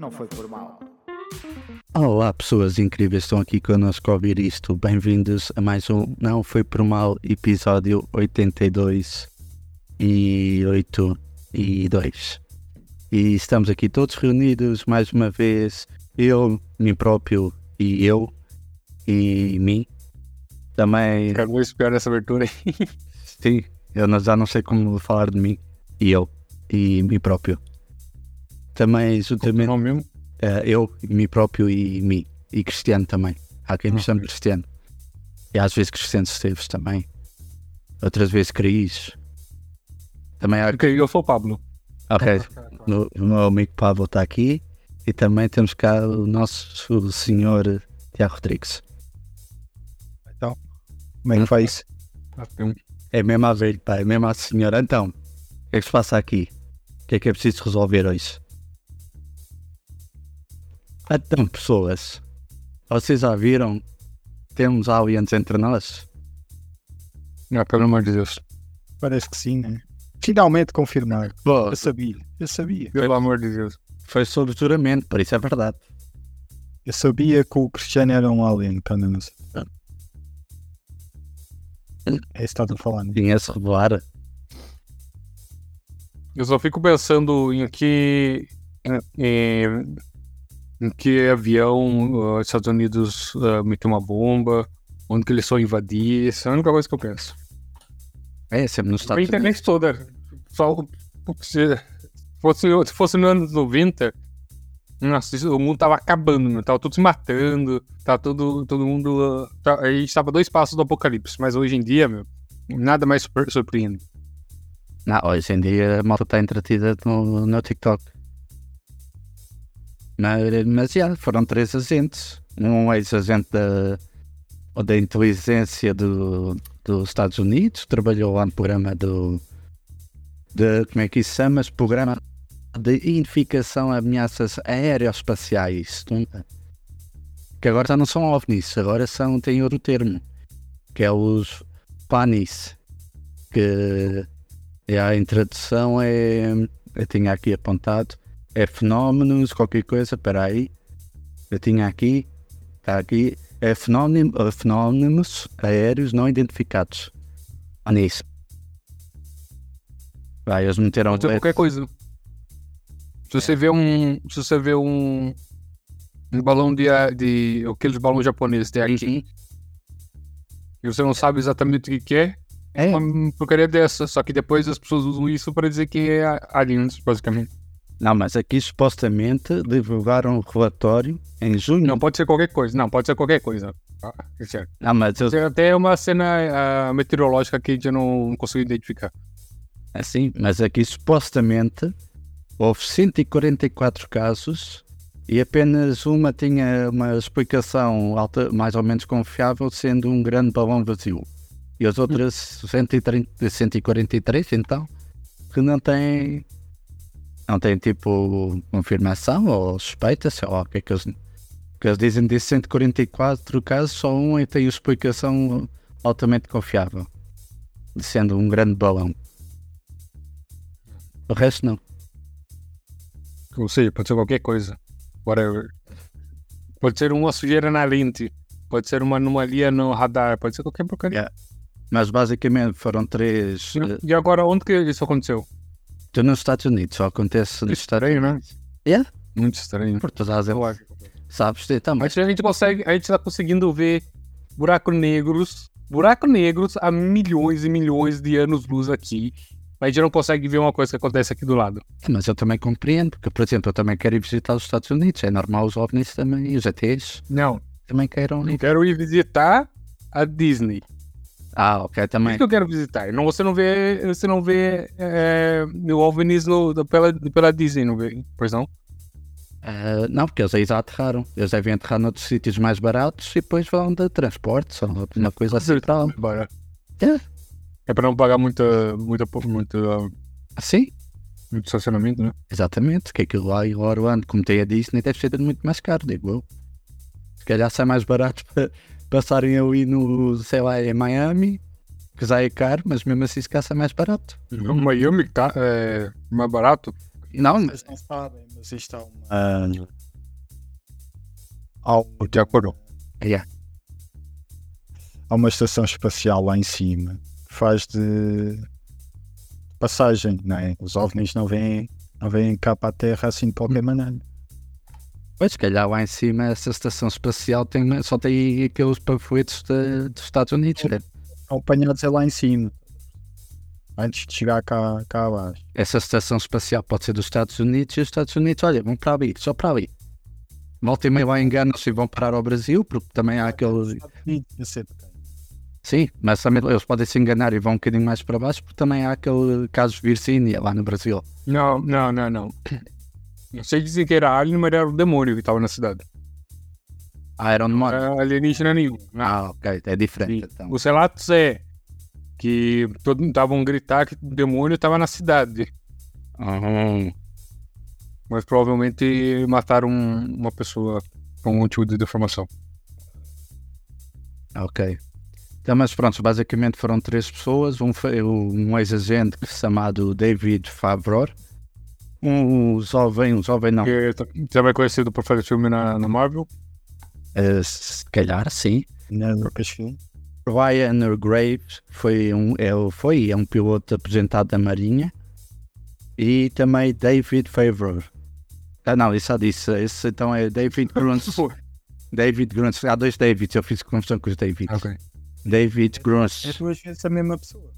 não foi por mal. Olá, pessoas incríveis, estão aqui connosco a ouvir isto. Bem-vindos a mais um Não Foi Por Mal, episódio 82 e 8 e 2. E estamos aqui todos reunidos mais uma vez, eu, mim próprio e eu e mim. Também, Ficar muito pior essa abertura aí. sim, eu já não sei como falar de mim e eu e mim próprio. Também, juntamente, Não mesmo? Eh, eu, mim próprio e mim. E Cristiano também. Há quem me Ah, chame ok. Cristiano. E às vezes Cristiano Esteves também. Outras vezes Cris. Também há. Ok, eu sou o Pablo. Ok. O o meu amigo Pablo está aqui. E também temos cá o nosso senhor Tiago Rodrigues. Então, como é que foi isso? Ah, tem um- É mesmo a velho, pá. É mesmo a senhora. Então, o que é que se passa aqui? O que é que é preciso resolver hoje? Então, pessoas, vocês já viram? Temos aliens entre nós? Ah, pelo amor de Deus. Parece que sim, né? Finalmente confirmado. Pô, Eu sabia, eu sabia. Pelo amor de Deus. foi sob juramento, por isso é verdade. Eu sabia que o Cristiano era um alien, quando eu não sei. É isso que estás a falar, né? Tinha-se revelar. Eu só fico pensando em que. Em, em que avião os Estados Unidos ah, meteu uma bomba, onde que eles são invadir. Essa é a única coisa que eu penso. É, sempre nos A Estados Unidos. internet toda. Só, se, fosse, se fosse nos anos 90, nossa, o mundo tava acabando, meu. Tava todos se matando, tava todo, todo mundo. ah, tá- a gente tava dois passos do apocalipse, mas hoje em dia, meu, nada mais surpre- surpreende. Não, hoje em dia a malta está entretida no, no TikTok. Mas, mas já, foram três agentes. Um ex-agente da, da inteligência do, dos Estados Unidos, trabalhou lá no programa do. De, como é que isso chama? Programa de Identificação a Ameaças Aeroespaciais. Que agora já não são OVNIs, agora são, têm outro termo, que é os PANIS. Que e a introdução é. Eu tinha aqui apontado. É fenómenos, qualquer coisa, espera aí. Eu tinha aqui. Está aqui. É fenómeno, eh, fenómenos aéreos não identificados. Ah, nisso. Vai, eles meteram. Pode ser qualquer coisa. Se você vê um. Se você vê um. Um balão de. de aqueles balões japoneses tem aqui. E você não sabe exatamente o que, é. É, Uma porcaria dessa. Só que depois as pessoas usam isso para dizer que é aliens, basicamente. Não, mas aqui supostamente divulgaram um relatório em junho. Não pode ser qualquer coisa. Não, pode ser qualquer coisa. Ah. Não, mas eu, até uma cena ah, meteorológica que a gente não conseguiu identificar. Assim, mas aqui supostamente houve 144 casos e apenas uma tinha uma explicação alta, mais ou menos confiável, sendo um grande balão vazio. E as outras 130, 143, então, que não têm, não têm tipo confirmação ou suspeita, sei lá o que é que eles, que eles dizem de 144 casos, só um é que tem explicação altamente confiável, sendo um grande balão. O resto não. Ou seja, pode ser qualquer coisa. Whatever. Pode ser uma sujeira na lente. Pode ser uma anomalia no radar. Pode ser qualquer porcaria. Yeah. Mas basicamente foram três. eh, E agora, onde que isso aconteceu? Tu nos Estados Unidos, só acontece nos Estados Estranho, né? Unidos. Yeah. Muito estranho. Por todas as Eu acho. Sabes, então, mas a gente consegue, a gente tá conseguindo ver buracos negros, buracos negros há milhões e milhões de anos-luz aqui. Mas a gente não consegue ver uma coisa que acontece aqui do lado. mas eu também compreendo, porque, por exemplo, eu também quero ir visitar os Estados Unidos. É normal os OVNIs também, e os ETs Não, também queiram eu ir. quero ir visitar a Disney. Ah, ok, também. isso que eu quero visitar. Não, você não vê, você não vê é, o OVNIs no, pela, pela Disney, não vê? Pois não? Ah, não, porque eles aí já aterraram. Eles devem aterrar noutros sítios mais baratos e depois vão de transportes ou uma coisa assim. É. É para não pagar muita, muita, muita, Assim? muito estacionamento, né? Exatamente, que aquilo lá em Orlando, como tem a Disney, deve ser muito mais caro, digo eu. Se calhar sai mais barato para passarem ali no, sei lá, em Miami, que já é caro, mas mesmo assim se sai mais barato. Miami tá, é mais barato. Não, mas não sabem, mas isto há uma. Há, De acordo. yeah. há uma estação espacial lá em cima que faz de passagem, não é? Os ovnis não vêm, não vêm cá para a Terra assim de qualquer maneira. Pois, se calhar lá em cima essa estação espacial tem, só tem aqueles panfletos dos Estados Unidos, né? Estão apanhados é lá em cima. Antes de chegar cá, cá abaixo. Essa estação espacial pode ser dos Estados Unidos e os Estados Unidos, olha, vão para ali, só para ali. Volta e meia lá enganam-se e vão parar ao Brasil, porque também há aquele. Eu sei de quem. Sim, mas também eles podem se enganar e vão um bocadinho mais para baixo, porque também há aquele caso de Virgínia lá no Brasil. Não, não, não, não. Não sei dizer que era alien, mas era o demônio que tava na cidade. Ah, era mora? era alienígena nenhum. Não. Ah, ok, é diferente. Então. Os relatos é que todos estavam gritar que o demônio estava na cidade. Uhum. Mas provavelmente mataram um- uma pessoa com um tipo de deformação. Ok. Então, mas pronto, basicamente foram três pessoas, um, foi um ex-agente chamado David Favre, um jovem, um jovem não, Que tá- também é conhecido por fazer filme na, na Marvel. eh, se calhar sim, é Lucasfilm. Ryan Graves foi um, é, foi, é um piloto aposentado da Marinha e também David Favre. Ah não, isso já disse, esse então é David Gruntz. David Gruntz, há dois Davids, eu fiz confusão com os Davids. Ok. David É Gruntz, duas vezes a mesma pessoa.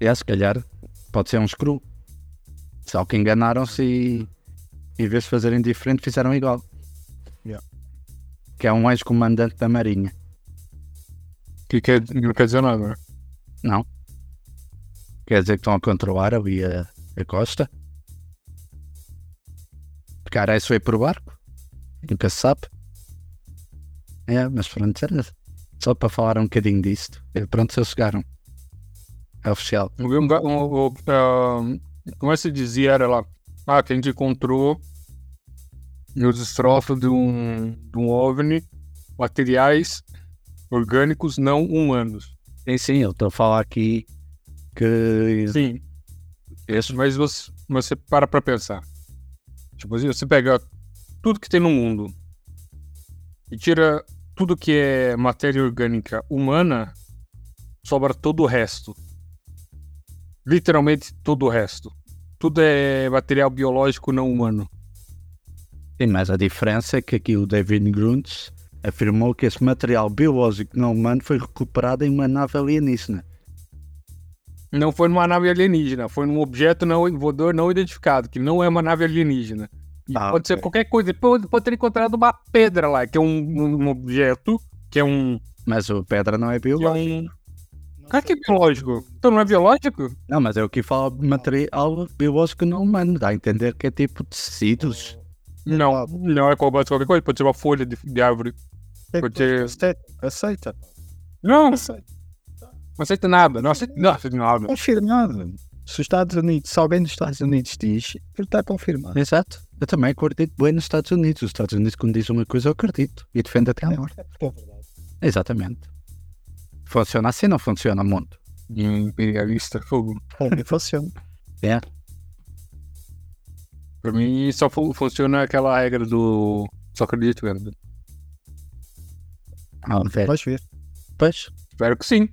é, se calhar, pode ser um screw. Só que enganaram-se e em vez de fazerem diferente, fizeram igual. Yeah. Que é um ex-comandante da Marinha. Que quer, não quer dizer nada? Não. Quer dizer que estão a controlar ali a, a costa. Cara, isso foi por barco. Nunca se sabe. É, mas pronto, só para falar um bocadinho disto. E pronto, se eles chegaram. É oficial. Um, um, um, como é que se dizia? Era lá. Ah, que a gente encontrou nos destroços de um, de um OVNI materiais orgânicos não humanos. Sim, sim, eu estou a falar aqui que Sim, esse mas você, você para pra pensar. Tipo assim, você pega tudo que tem no mundo e tira tudo que é matéria orgânica humana, sobra todo o resto. Literalmente todo o resto. Tudo é material biológico não humano. Sim, mas a diferença é que aqui o David Gruntz afirmou que esse material biológico não humano foi recuperado em uma nave alienígena. Não foi numa nave alienígena, foi num objeto não voador não identificado, que não é uma nave alienígena. Ah, pode ser ok. qualquer coisa. Pode, pode ter encontrado uma pedra lá, que é um, um objeto, que é um. Mas a pedra não é é biológica. Claro que é biológico. Então não é biológico? Não, mas eu aqui falo de material biológico não humano. Dá a entender que é tipo tecidos. Não, não é qualquer qualquer coisa. Pode ser uma folha de, de árvore. Porque- Aceita. Aceita. Não, Aceita. não aceita nada. Não aceita, não aceita nada. Confirmado. Se os Estados Unidos, se alguém dos Estados Unidos diz, ele está confirmado. Exato. Eu também acredito bem nos Estados Unidos. Os Estados Unidos, quando dizem uma coisa, eu acredito. E defendo até a morte. É verdade. Exatamente. Funciona assim, não funciona muito. Imperialista, fogo. Bom, funciona. É. Pra mim só fu- funciona aquela regra do. Só acredito, cara. Ah, velho. Vais ver. Pois. Espero que sim.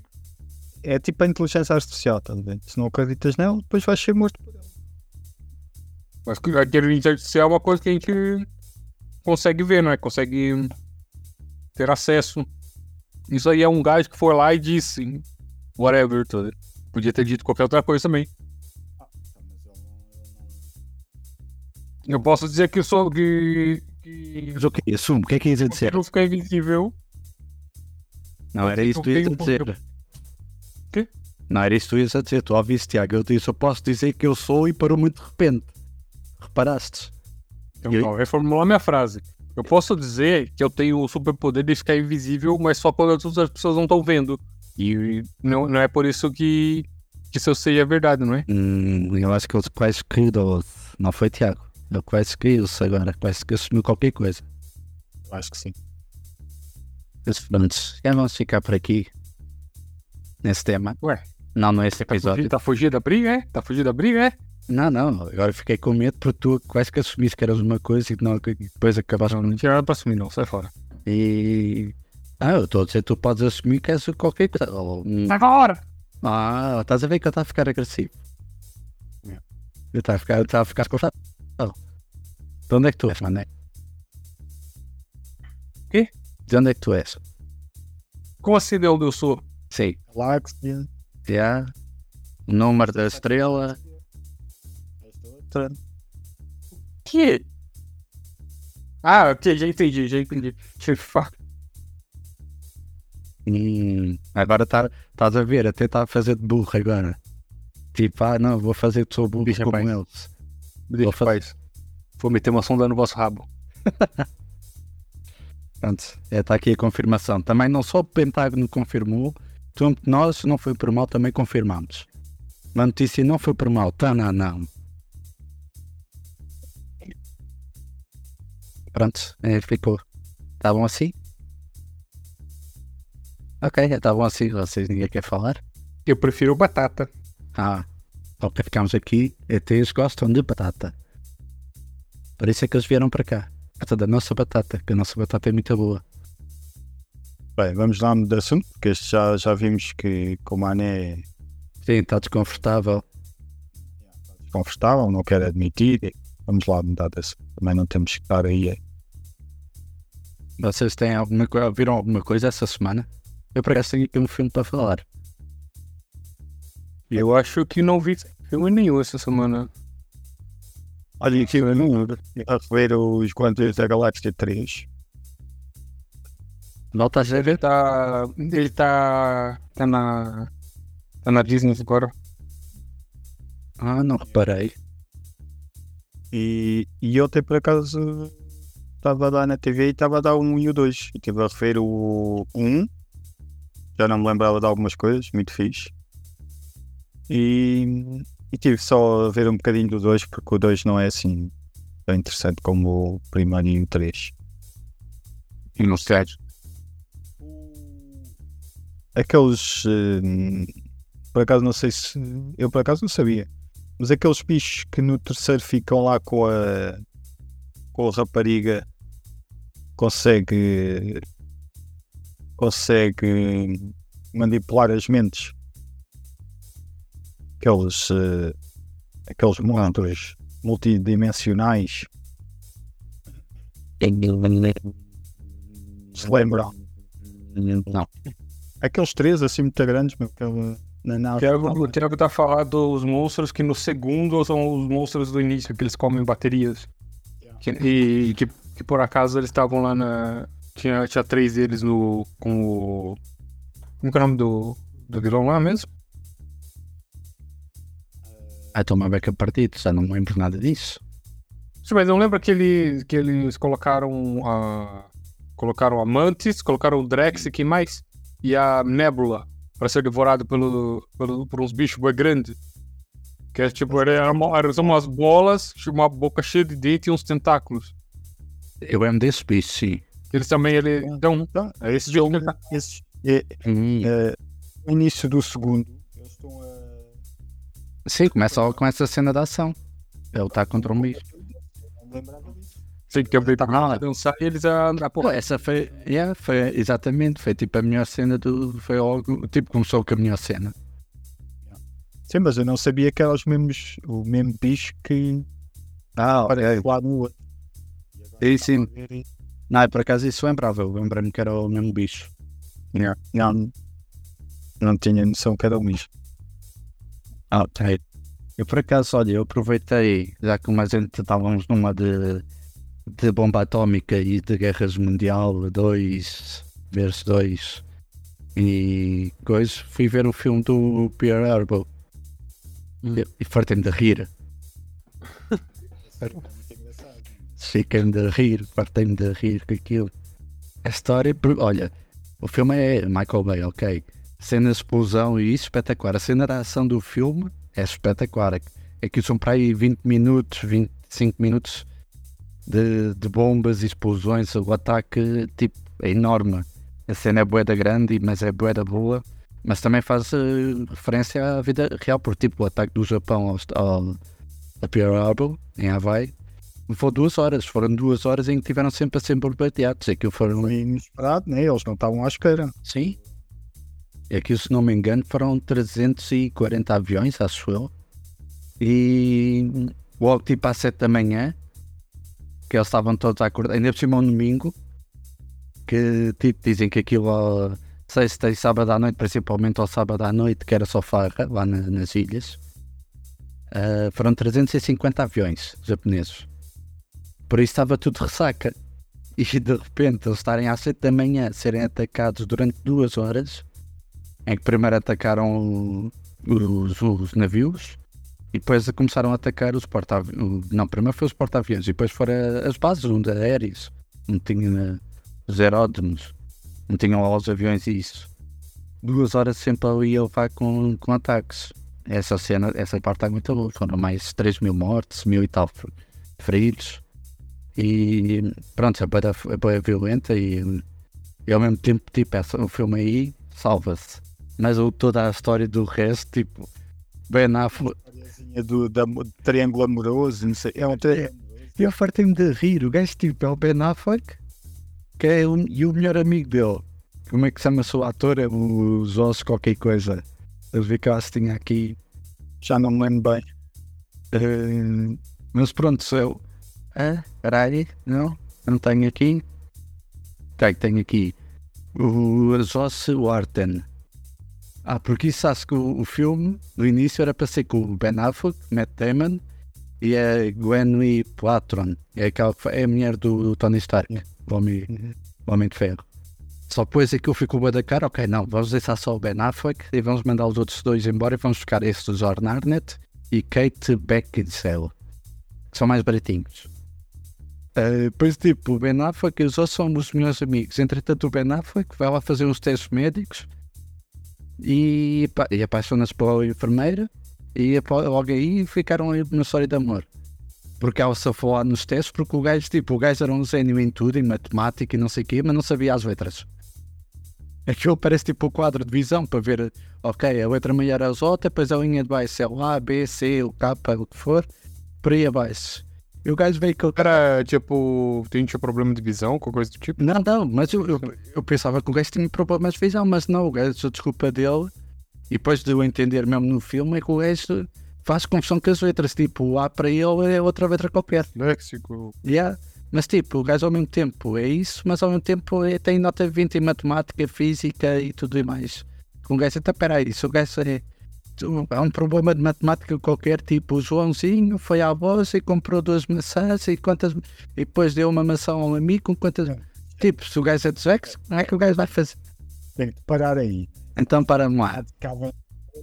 É tipo a inteligência artificial, tá vendo? Se não acreditas nela, depois vais ser morto por ela. Mas que- a inteligência artificial é uma coisa que a gente consegue ver, não é? Consegue ter acesso. Isso aí é um gajo que foi lá e disse whatever, tudo. Podia ter dito qualquer outra coisa também. Eu posso dizer que eu sou que, que Mas o que? Assumo. O que é que ias a dizer? não fica invisível. Não era isso que tu ias a dizer. Quê? Não era isso que tu ias a dizer. Tu ouviste, Tiago. Eu disse, eu posso dizer que eu sou e parou muito de repente. Reparaste? Então, calma, reformular minha frase. Eu posso dizer que eu tenho o superpoder de ficar invisível, mas só quando as outras pessoas não estão vendo. E não, não é por isso que, que isso eu sei é verdade, não é? Hum, eu acho que ele quase escreveu. Não foi Tiago. Ele quase escreveu-se agora. Quase que assumiu qualquer coisa. Acho que sim. Mas pronto, já vamos ficar por aqui. Nesse tema. Ué, Não, não é esse tá episódio. fugindo, tá fugindo da briga, é? Tá fugindo da briga, é? Não, não, agora fiquei com medo porque tu quase que assumiste que eras uma coisa e não, depois acabaste Não, não tinha nada para assumir, não, sai fora. E. Ah, eu estou a dizer, tu podes assumir que és qualquer coisa. Agora! Ah, estás a ver que eu estava a ficar agressivo. Eu estava a ficar, eu estava a ficar confortável. De onde é que tu és, mané? Quê? De onde é que tu és? Como assim de onde eu sou? Sim. Galáxia. Já. O número da estrela. Outra. Que? Ah, já entendi, já entendi. Que Hum, agora está- estás a ver, até está a fazer de burro agora. Tipo, ah não, vou fazer de sou burro Deixa como eles. Me deixa Vou paz. Vou meter uma sonda no vosso rabo. Pronto, é, está aqui a confirmação. Também não só o Pentágono confirmou, como nós, não foi por mal, também confirmamos. A notícia não foi por mal, tá, não, não. Pronto, é, ficou. Estavam assim? Ok, estavam assim, vocês ninguém quer falar? Eu prefiro batata. Ah, só que ficamos aqui, ETs gostam de batata. Por isso é que eles vieram para cá. Causa da nossa batata, que a nossa batata é muito boa. Bem, vamos lá mudar de assunto, porque este já, já vimos que com o Mané é Sim, está desconfortável. confortável, não quer admitir. Vamos lá mudar de assunto. Também não temos que estar aí. Vocês têm alguma coisa, viram alguma coisa essa semana? Eu por acaso tenho aqui um filme para falar. Eu acho que não vi filme nenhum essa semana. Olha aqui, eu não- a rever os Guardiões da Galáxia 3. Volta a Ele ver? tá. Ele tá. Tá na. Tá na Disney agora. Ah, não reparei. E, e ontem, por acaso, estava lá na TV e estava a dar o 1 e o 2. E estive a rever o 1. Já não me lembrava de algumas coisas, muito fixe. E, e tive só a ver um bocadinho do 2, porque o 2 não é assim tão interessante como o primeiro e o 3. E não sei. Aqueles. hum, por acaso não sei se. Eu por acaso não sabia. Mas aqueles bichos que no terceiro ficam lá com a. com a rapariga. Consegue. consegue manipular as mentes. Aqueles. eh, aqueles monstros multidimensionais. Se lembram? Não. Aqueles três assim muito grandes, meu, aquela. Na O nave. Thiago, o Thiago tá falando dos monstros que no segundo são os monstros do início, que eles comem baterias. Que- e que, que por acaso eles estavam lá na. Tinha, tinha três deles no. com o. Como que é o nome do, do vilão lá mesmo? Estou uma beca partido, já não lembro nada disso. Sim, mas não lembra que, ele, que eles colocaram a. Colocaram a Mantis, colocaram o Drex e quem mais? E a Nebula, pra ser devorado pelo, pelo, por uns bichos boi grandes. Que é tipo, era, era eram umas bolas, uma boca cheia de dente e uns tentáculos. Eu lembro desse bicho, sim. Eles também, ele. Então, Então, é esse bicho que ele tá. esses, é, Hum. é, início do segundo, eles estão a. Sim, começa logo com essa cena da ação. Ele está contra um bicho. Não me lembrava disso. Sei que eu vi Ah. a dançar e eles a. a Pô, porra. essa foi, yeah, foi exatamente, foi tipo a melhor cena do. Foi logo, tipo, começou com a melhor cena. Sim, mas eu não sabia que eram os mesmos, o mesmo bicho que Ah, aparece lá no outro. E sim. Não, é por acaso isso lembrava, eu lembrei-me que era o mesmo bicho. Não, não tinha noção que era o mesmo. Ah, ok. Eu por acaso, olha, eu aproveitei, já que mais gente estávamos numa de, de bomba atómica e de guerras mundial 2 vezes 2 e coisas, fui ver o filme do Pierre Herbal Hum. e, e fartei-me de rir. Fiquei-me de rir, fartei-me de rir com aquilo. A história, olha, o filme é Michael Bay, ok. Cena de explosão e isso, espetacular. A cena da ação do filme é espetacular. É que são para aí 20 minutos, 25 minutos de, de bombas e explosões. O ataque tipo, é enorme. A cena é boeda grande, mas é boeda boa. Mas também faz eh, referência à vida real, por tipo o ataque do Japão ao, ao, a Pearl Harbor, em Havaí. Foi duas horas, foram duas horas em que tiveram sempre a ser bombardeados. Aquilo foram. Foi inesperado, né? Eles não estavam à espera. Sim. É que, se não me engano, foram 340 aviões, acho eu. E logo tipo às 7 da manhã, que eles estavam todos a acordar, ainda por cima um domingo, que tipo dizem que aquilo ao sexta e sábado à noite, principalmente ao sábado à noite, que era só farra lá na- nas ilhas, ah, foram 350 aviões japoneses. Por isso estava tudo ressaca. E de repente eles estarem às 7 da manhã serem atacados durante duas horas, em que primeiro atacaram os, os navios e depois começaram a atacar os porta-aviões. Não, primeiro foi os porta-aviões e depois foram as bases onde aéreas, onde tinha os aeródromos, onde tinham lá os aviões e isso. Duas horas sempre ali a levar com, com ataques. Essa cena, essa parte é muito boa. Foram mais 3 mil mortes, mil e tal fer- feridos. E pronto, é bem, é violenta e, e ao mesmo tempo, tipo, essa, o filme aí salva-se. Mas o, toda a história do resto, tipo, Ben Affleck, do, da, do triângulo amoroso, não sei. É um triângulo. E eu fartei-me de rir. O gajo tipo é o Ben Affleck que é o, e o melhor amigo dele. Como é que chama-se o ator? É o Zos qualquer coisa. Eu vi que eu acho que tinha aqui. Já não me lembro bem. eh, mas pronto, sou eu. Ah, caralho, não? Não tenho aqui. Tenho, tenho aqui. O Zos Warten. Ah, porque isso acho que o, filme, no início, era para ser com o Ben Affleck, Matt Damon e a Gwen Platron. É, aquela, é a mulher do Tony Stark, o homem, o homem de Ferro. Só depois é que eu fico bué da cara, ok, não, vamos deixar só o Ben Affleck e vamos mandar os outros dois embora e vamos buscar estes do Jordan Arnett e Kate Beckinsale, que são mais baratinhos. Uh, pois tipo, o Ben Affleck e os outros são os melhores amigos. Entretanto, o Ben Affleck vai lá fazer uns testes médicos e, e apaixona-se pela enfermeira e logo aí ficaram aí uma história de amor. Porque ela se lá nos testes, porque o gajo, tipo, o gajo era um gênio em tudo, em matemática e não sei o quê, mas não sabia as letras. Aquilo parece tipo o quadro de visão para ver, ok, a letra maior é a J, depois a linha de baixo é o A, B, C, o K, o que for, por aí abaixo. E o gajo veio com Era tipo, tinha problema de visão, qualquer coisa do tipo. Não, não, mas eu, eu, eu pensava que o gajo tinha problemas de visão, mas não, o gajo, a desculpa dele, e depois de eu entender mesmo no filme, é que o gajo faz confusão com as letras, tipo, o A para ele é outra letra qualquer. Léxico. Yeah. Mas tipo, o gajo ao mesmo tempo é isso, mas ao mesmo tempo é, tem nota 20 em matemática, física e tudo e mais. Com o gajo, então peraí, se o gajo é. Há um problema de matemática qualquer, tipo, o Joãozinho foi à bolsa e comprou duas maçãs e quantas. E depois deu uma maçã a um amigo com quantas. Tipo, se o gajo é deslexo, como é que o gajo vai fazer? Tem que parar aí. Então para-me lá. Calma.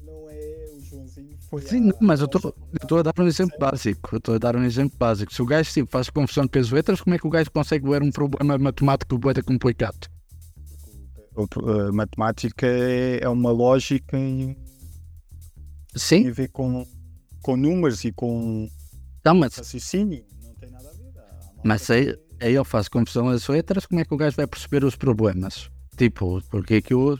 Não é o Joãozinho. Foi Sim, mas eu estou a dar um exemplo básico. Eu estou a dar um exemplo básico. Se o gajo tipo, faz confusão com as letras, como é que o gajo consegue ver um problema matemático bué complicado? A matemática é, é uma lógica e Sim, tem a ver com, com números e com não, mas, raciocínio. Não tem nada a ver. Mas aí, que- aí ele faz confusão às letras, como é que o gajo vai perceber os problemas? Tipo, porque aquilo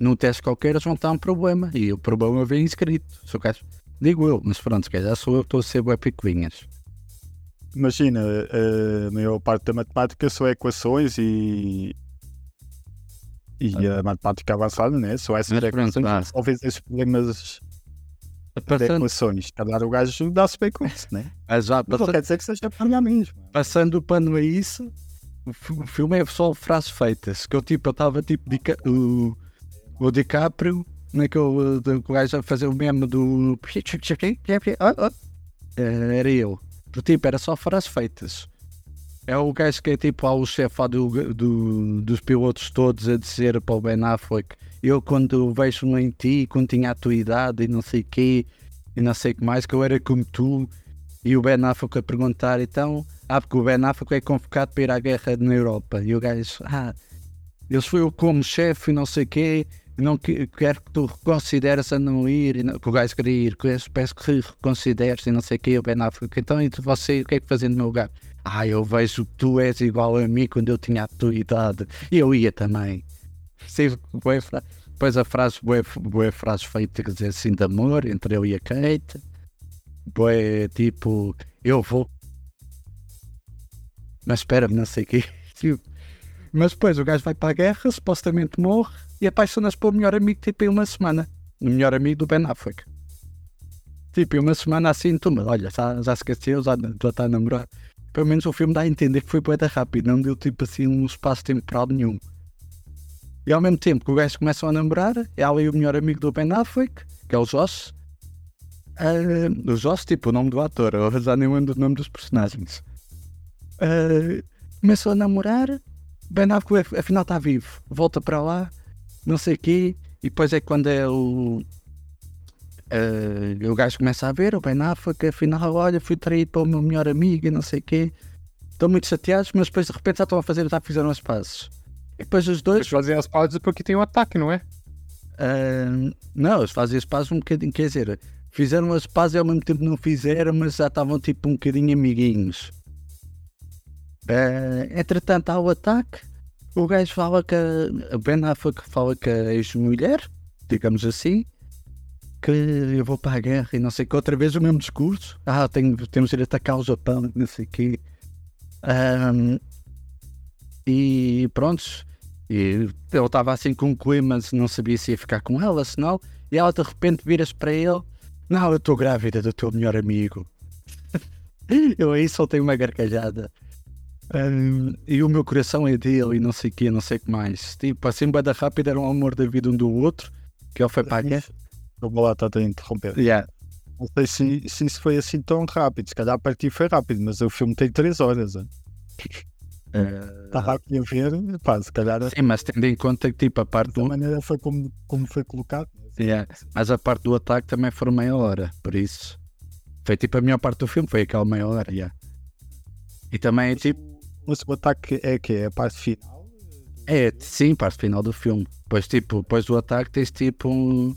num teste qualquer eles vão estar um problema e o problema vem escrito. Se o gajo, digo eu, mas pronto, se calhar sou eu que estou a ser bué picuinhas. Imagina, a maior parte da matemática são equações e. E a matemática avançada, né? São essas Mas equações que resolvem esses problemas Passando, equações. Calhar o gajo dá-se bem com isso, né? mas já, Mas não quer dizer que seja para mesmo. passando o pano a isso, o, fi- o filme é só frases feitas. Que eu tipo, eu estava tipo Dica- o, o DiCaprio, do- que o gajo a fazer o meme do. Eh, Era eu. Tipo, era só frases feitas. É o gajo que é tipo ao chefe do, do- dos pilotos todos a dizer para o Ben Affleck eu quando vejo em ti, quando tinha a tua idade e não sei o quê, e não sei o que mais, que eu era como tu, e o Ben Affleck a perguntar, então, ah, porque o Ben Affleck é convocado para ir à guerra na Europa, e o gajo, ah, eu sou eu como chefe e não sei o quê, não que- quero que tu reconsideres a não ir, não, que o gajo queria ir, que eu peço que reconsideres e não sei o quê, o Ben Affleck, então, e você, o que é que fazia no meu lugar? Ah, eu vejo que tu és igual a mim quando eu tinha a tua idade, e eu ia também. Bué fra- Depois a frase, bué, bué frase feita, dizer assim, de amor entre eu e a Kate. Bué, tipo, eu vou. Mas espera, não sei o quê. Tipo, Mas depois o gajo vai para a guerra, supostamente morre e apaixona-se o melhor amigo, tipo, em uma semana. O melhor amigo do Ben Affleck. Tipo, em uma semana assim, tu, mas olha, já, já se esqueceu, já, já está a namorar. Pelo menos o filme dá a entender que foi da rápido, não deu tipo assim um espaço temporal nenhum. E ao mesmo tempo que o gajo começa a namorar, é ali o melhor amigo do Ben Affleck, que é o Joss. Uh, o Joss, tipo, o nome do ator, eu já nem lembro do nome dos personagens. Uh, começam a namorar, Ben Affleck afinal está vivo, volta para lá, não sei o quê, e depois é quando é o. Uh, o gajo começa a ver, o Ben Affleck, afinal, olha, fui traído pelo meu melhor amigo e não sei o quê. Estão muito chateados, mas depois de repente já estão a fazer, já fizeram as pazes. E depois os dois. Eles fazem as pausas porque tem um ataque, não é? Uh, não, eles fazem as pazes um bocadinho, quer dizer, fizeram as pazes e ao mesmo tempo não fizeram, mas já estavam tipo um bocadinho amiguinhos. Uh, entretanto, há o ataque. O gajo fala que a Ben Affleck fala que a ex-mulher, digamos assim, que eu vou para a guerra e não sei que, outra vez o mesmo discurso. Ah, tenho, temos de ir atacar o Japão, não sei o quê. Um, e pronto, e ele estava assim com um clima, não sabia se ia ficar com ela, se não. E ela de repente vira-se para ele: Não, eu estou grávida do teu melhor amigo. eu aí soltei uma gargalhada. Um, e o meu coração é dele e não sei o que, não sei o que mais. Tipo, assim, bada rápida era um amor da vida um do outro, que ele foi para a guerra. Vou lá estar a interromper. Yeah. Não sei se, se isso foi assim tão rápido. Se calhar a partir foi rápido, mas o filme tem 3 horas. Estava aqui a ver, pá, se calhar sim, mas tendo em conta que tipo, a parte da do. maneira foi como, como foi colocado. Yeah. Mas a parte do ataque também foi meia hora, por isso. Foi tipo a melhor parte do filme, foi aquela meia hora. Yeah. E também é tipo. Mas o ataque é que é a parte final? É, sim, parte final do filme. Depois, tipo, depois do ataque tens tipo um,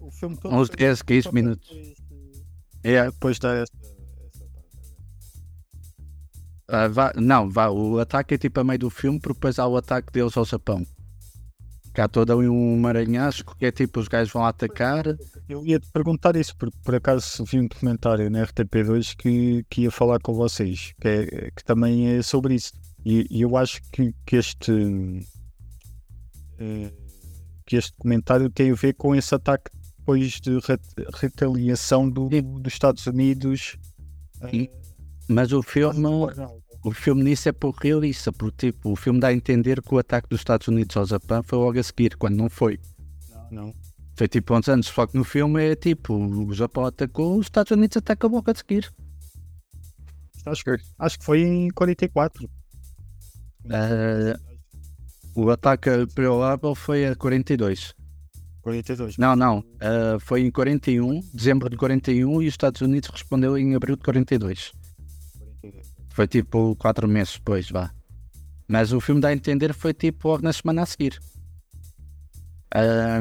O filme todo uns foi- 10, 15 foi minutos. É, Depois da. Ah, vá- não, vá, o ataque é tipo a meio do filme, porque depois há o ataque deles ao Japão. Que há todo ali um maranhasco que é tipo os gajos vão atacar. Eu ia te perguntar isso, porque por acaso vi um documentário na RTP2 que, que ia falar com vocês, que, é- que também é sobre isso. E, e eu acho que, que este eh, que este documentário tem a ver com esse ataque depois de re- retaliação do, dos Estados Unidos. eh, Sim. Mas o filme, não, o filme nisso é pouco realista, porque tipo, o filme dá a entender que o ataque dos Estados Unidos ao Japão foi logo a seguir, quando não foi. não. Foi tipo uns anos, só que no filme é tipo, o Japão atacou, os Estados Unidos atacam logo a seguir. Acho, que- acho que foi em 44. Ah, o ataque Pearl Harbor foi a 42. 42. Não, não. ah, foi em 41, dezembro de 41, e os Estados Unidos respondeu em abril de 42. 42. Foi tipo 4 meses depois, vá. Mas o filme dá a entender que foi tipo na semana a seguir. Ah,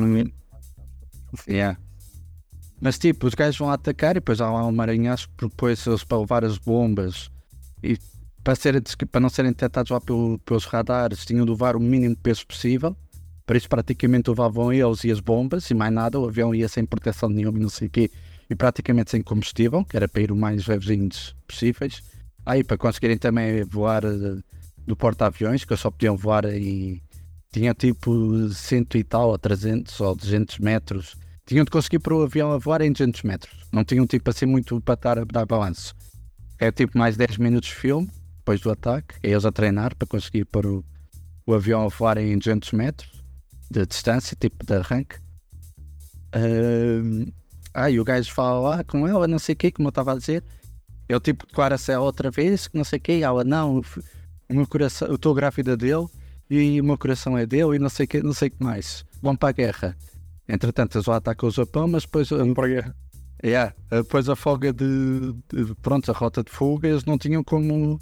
yeah. Mas tipo, os gajos vão atacar e depois há lá um depois eles para levar as bombas e para, serem, para não serem detectados lá pelo- pelos radares tinham de levar o mínimo de peso possível. Por isso praticamente levavam eles e as bombas e mais nada, o avião ia sem proteção nenhuma e não sei o quê. E praticamente sem combustível, que era para ir o mais levezinhos possíveis. Aí para conseguirem também voar eh, do porta-aviões, que só podiam voar em. Tinha tipo cento e tal, ou 300 ou 200 metros. Tinham de conseguir para o avião a voar em 200 metros. Não tinham tipo assim muito para estar a dar balanço. É tipo mais 10 minutos de filme, depois do ataque. É eles a treinar para conseguir pôr o, o avião a voar em 200 metros de distância, tipo de arranque. Ahm, ah, e o gajo fala lá com ela, não sei o quê, como eu estava a dizer. Ele tipo ela outra vez, que não sei o quê, e ela, não, o meu coração, eu estou grávida dele e o meu coração é dele e não sei o quê, não sei o que mais. Vão para a guerra. Entretanto, eles lá atacam o Japão, mas depois, Vamos para a guerra. yeah, depois a folga de, de- Pronto, a rota de fuga, eles não tinham como.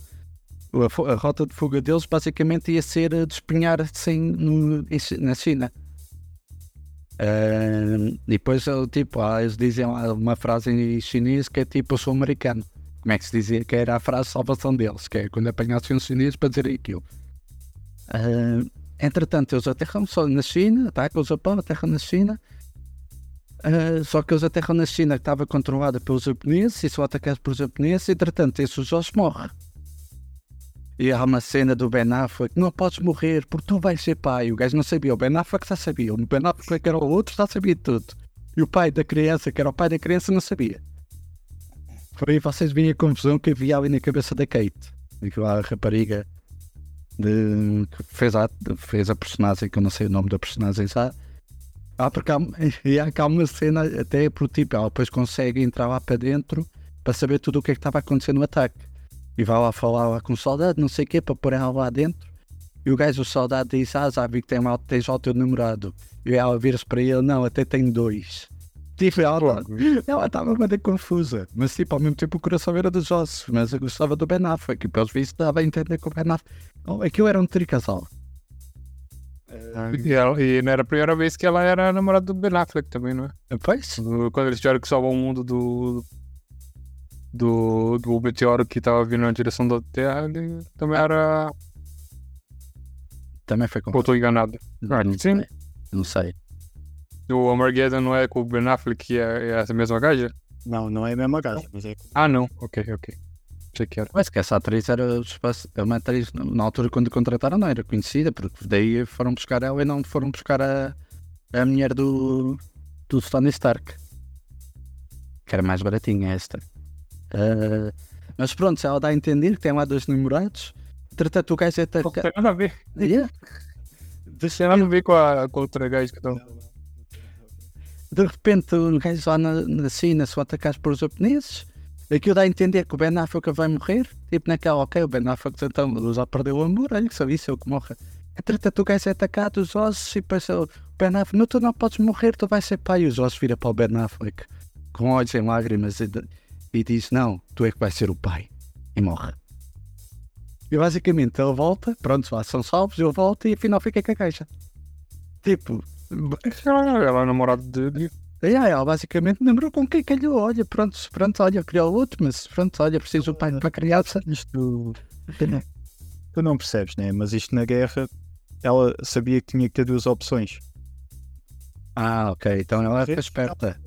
A, a rota de fuga deles basicamente ia ser eh, despenhar-se em- no- na China. Ah, e depois, eh, tipo, ah, eles dizem uma frase em chinês que é tipo: Eu sou americano. Como é que se dizia? Que era a frase de salvação deles, que é quando apanhassem os chineses para dizer aquilo. Ah, entretanto, eles aterram só na China, atacam o Japão, aterram na China. Ah, só que eles aterram na China que estava controlada pelos japoneses e são atacados pelos japoneses. Entretanto, esse Josh morre. E há uma cena do Ben Affleck: não podes morrer porque tu vais ser pai. O gajo não sabia, o Ben Affleck já sabia. O Ben Affleck, que era o outro, já sabia tudo. E o pai da criança, que era o pai da criança, não sabia. Por aí vocês veem a confusão que havia ali na cabeça da Kate. Aquela rapariga de, que fez a, fez a personagem, que eu não sei o nome da personagem já. Ah, porque há, e há cá uma cena até pro tipo, ela depois consegue entrar lá para dentro para saber tudo o que é que estava acontecendo no ataque. E vai lá falar lá com o soldado, não sei o quê, para pôr ela lá dentro. E o gajo, o soldado, diz: Ah, já vi que tem tens o teu namorado. E ela vira-se para ele: Não, até tem dois. Tipo, ela ela estava bem confusa. Mas, tipo, ao mesmo tempo o coração era dos ossos. Mas eu gostava do Ben Affleck. E pelos vistos dava a entender que o Ben Affleck. Oh, aquilo era um tricasal. E, ela- e não era a primeira vez que ela era namorada do Ben Affleck também, não é? Pois? Quando eles tiveram que salvar o mundo do. Do, do meteoro que tava vindo na direção da Terra, ele também era. Também foi com. Ou tô enganado. Ah, não, sim. sei. não sei. O Armageddon não é com o Ben Affleck, que é, é essa mesma gaja? Não, não é a mesma gaja, mas é. Ah, não. Ok, ok. Achei que era. Mas que essa atriz era o espaço- é uma atriz, na altura quando contrataram, não era conhecida, porque daí foram buscar ela e não foram buscar a, a mulher do, do Tony Stark, que era mais baratinha esta. Ah, mas pronto, ela dá a entender que tem lá dois namorados, entretanto o gajo é Não atacado. tem nada a ver. Yeah. Não tem nada a ver com a, com a outra gaja que estão. De repente o gajo lá na, na China são atacados por japoneses. Aquilo dá a entender que o Ben Affleck vai morrer. Tipo naquela, ok, o Ben Affleck então já perdeu o amor, olha que só isso é o que morre. Entretanto o gajo é atacado, os ossos, e depois o Ben Affleck, não, tu não podes morrer, tu vais ser pai. E os ossos vira para o Ben Affleck com olhos em lágrimas e, e diz, não, tu é que vais ser o pai. E morre. E basicamente ele volta, pronto, são salvos, ele volta e afinal fica com a caixa. Tipo, Ela é namorada dele. é, ela basicamente namorou com quem calhou. Olha, pronto, pronto, olha, criou outro, mas pronto, olha, preciso o pai para a criança. Isto. Tu não percebes, né? Mas isto na guerra, ela sabia que tinha que ter duas opções. Ah, ok, então ela é esperta.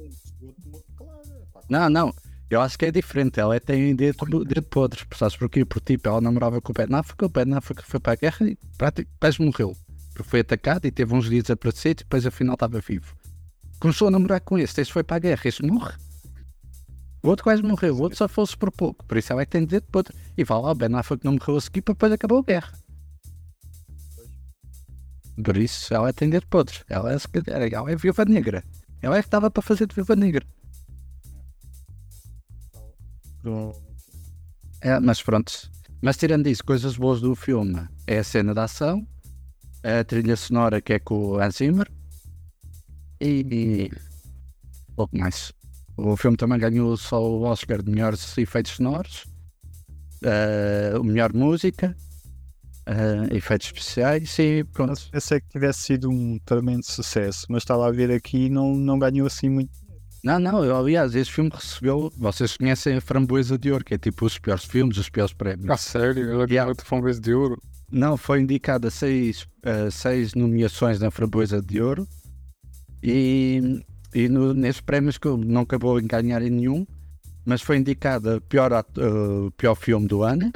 Não, não, eu acho que é diferente. Ela é- tem dedo, dedo podre, sabes porquê? Porque tipo, ela namorava com o Ben Affleck, o Ben Affleck foi para a guerra e praticamente morreu. Porque foi atacado e teve uns dias desaparecido e depois afinal estava vivo. Começou a namorar com esse, este foi para a guerra, este morre. O outro quase morreu, o outro só fosse por pouco, por isso ela é que tem dedo podre. E vai lá, o Ben Affleck não morreu a seguir, depois acabou a guerra. Por isso ela tem dedo podre. Ela é, ela é viúva negra. Ela é que estava para fazer de viúva negra. É, mas pronto. Mas tirando isso, coisas boas do filme é a cena da ação, a trilha sonora que é com o Hans Zimmer e, e pouco mais. O filme também ganhou só o Oscar de melhores efeitos sonoros, o melhor música, eh, efeitos especiais e pronto. Pensei que tivesse sido um tremendo sucesso, mas estava a ver aqui e não, não ganhou assim muito. Não, não, eu, aliás, este filme recebeu. Vocês conhecem a Framboesa de Ouro, que é tipo os piores filmes, os piores prémios. Ah, sério? Ela Yeah. yeah. foi um vez de ouro. Não, foi indicada seis, eh, seis nomeações na Framboesa de Ouro e, e no, nesses prémios que não acabou em ganhar em nenhum, mas foi indicada pior, eh, pior filme do ano,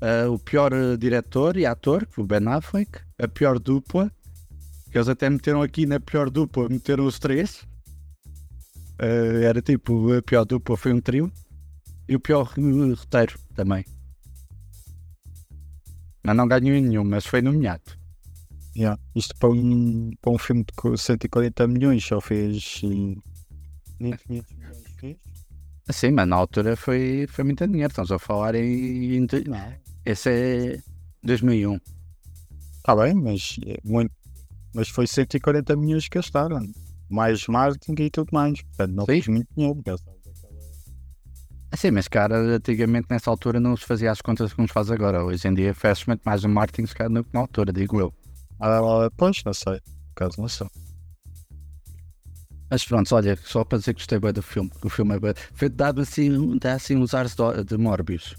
eh, o pior diretor e ator, o Ben Affleck, a pior dupla, que eles até meteram aqui na pior dupla, meteram os três. Eh, era tipo, a pior dupla foi um trio e o pior roteiro também. Mas não ganhou em nenhum, mas foi nomeado. Yeah. Isto para um, para um filme de co- 140 milhões só fez. eh, nem 500 milhões fez? Sim, mas na altura foi, foi muito dinheiro. Estamos a falar em. em Não. esse é 2001. Está Tá bem, mas, é muito, mas foi 140 milhões que gastaram. Mais marketing e tudo mais. Portanto, não Sim. fez muito dinheiro. gastaram Sim, mas cara, antigamente nessa altura não se fazia as contas como se faz agora. Hoje em dia faz muito mais o marketing se calhar, do que na altura, digo eu. Ah, pois, não sei. Por caso não sei. Mas pronto, olha, só para dizer que gostei bem do filme, que o filme é bem. Foi dado assim, dá assim uns ares de, de Morbius.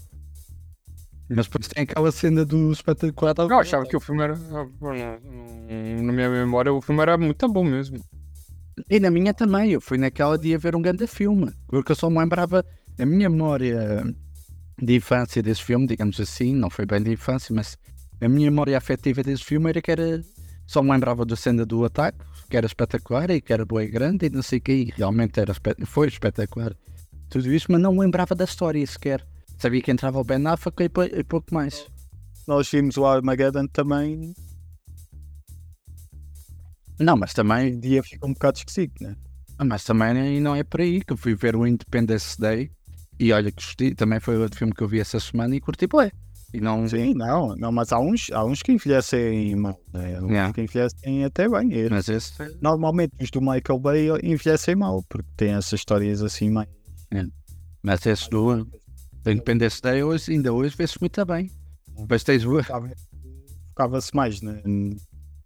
Mas depois tem aquela cena do espetacular. da- Eu achava que o filme era. ah, não- não- Na minha memória, o filme era muito bom mesmo. E na minha também, eu fui naquela dia ver um grande filme, porque eu só me lembrava, a minha memória de infância desse filme, digamos assim, não foi bem de infância, mas a minha memória afetiva desse filme era que era, só me lembrava da cena do ataque, que era espetacular e que era boa e grande e não sei o que, e realmente era, foi espetacular. Tudo isso, mas não me lembrava da história sequer. Sabia que entrava o Ben Affleck e, e pouco mais. Nós vimos o Armageddon também, Não, mas o também, dia fica um bocado esquisito, né? mas também não é por aí que eu fui ver o Independence Day e olha que gostei, também foi outro filme que eu vi essa semana e curti, pô, e não, Sim, não, não mas há uns, há uns que envelhecem mal, né? Há uns Yeah. que envelhecem até bem. E mas esse Normalmente os do Michael Bay envelhecem mal, porque têm essas histórias assim mais. Mas esse do do Independence Day hoje, ainda hoje vê-se muito bem. Depois tens Focava-se mais na,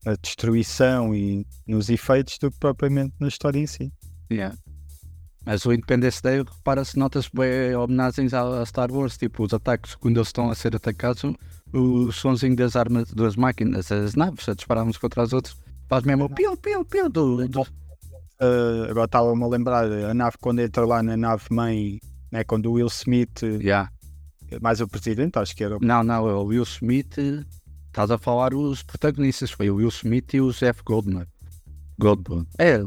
na destruição e nos efeitos do que propriamente na história em si. Yeah. Mas o Independence Day, repara-se, nota-se bem homenagens à à Star Wars, tipo os ataques, quando eles estão a ser atacados, o sonzinho das armas, das máquinas, as naves a disparar uns contra as outras, faz mesmo o piu, piu, piu do. do... Ah, agora estava-me a lembrar, a nave quando entra lá na nave mãe, né, quando o Will Smith, Yeah. mais o presidente, acho que era o Não, não, é o Will Smith, estás a falar os protagonistas, foi o Will Smith e o Jeff Goldman. Goldblum. É,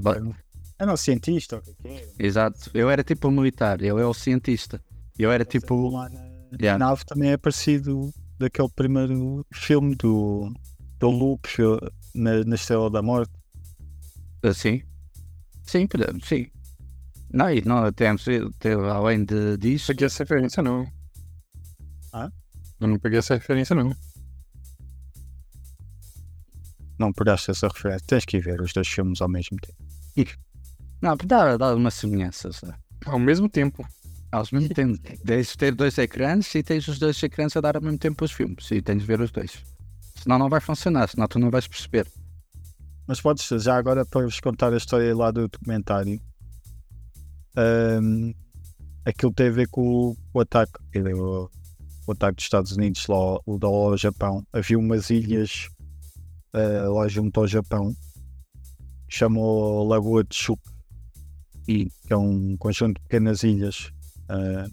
era um cientista, o que é exato. Eu era tipo o militar, ele é o cientista. Eu era tipo. lá na, Yeah. na nave também é parecido daquele primeiro filme do, do Luke na, na Estrela da Morte. Assim? Sim, pode- sim. Não, e não temos, tem- além de, disso, peguei essa referência, não. Hã? Eu não peguei essa referência, não. Não pegaste essa referência, tens que ver os dois filmes ao mesmo tempo. Não, dá, dá uma semelhança. sabe? Ao mesmo tempo. Aos mesmo tempo, tens de ter dois ecrãs e tens os dois ecrãs a dar ao mesmo tempo os filmes. E tens de ver os dois. Senão não vai funcionar, senão tu não vais perceber. Mas podes, já agora para vos contar a história lá do documentário, ahm, aquilo tem a ver com o, o ataque, o, o ataque dos Estados Unidos lá, ao- lá ao Japão. Havia umas ilhas ah, lá junto ao Japão, que chamou Lagoa de Chup, E que é um conjunto de pequenas ilhas. ah,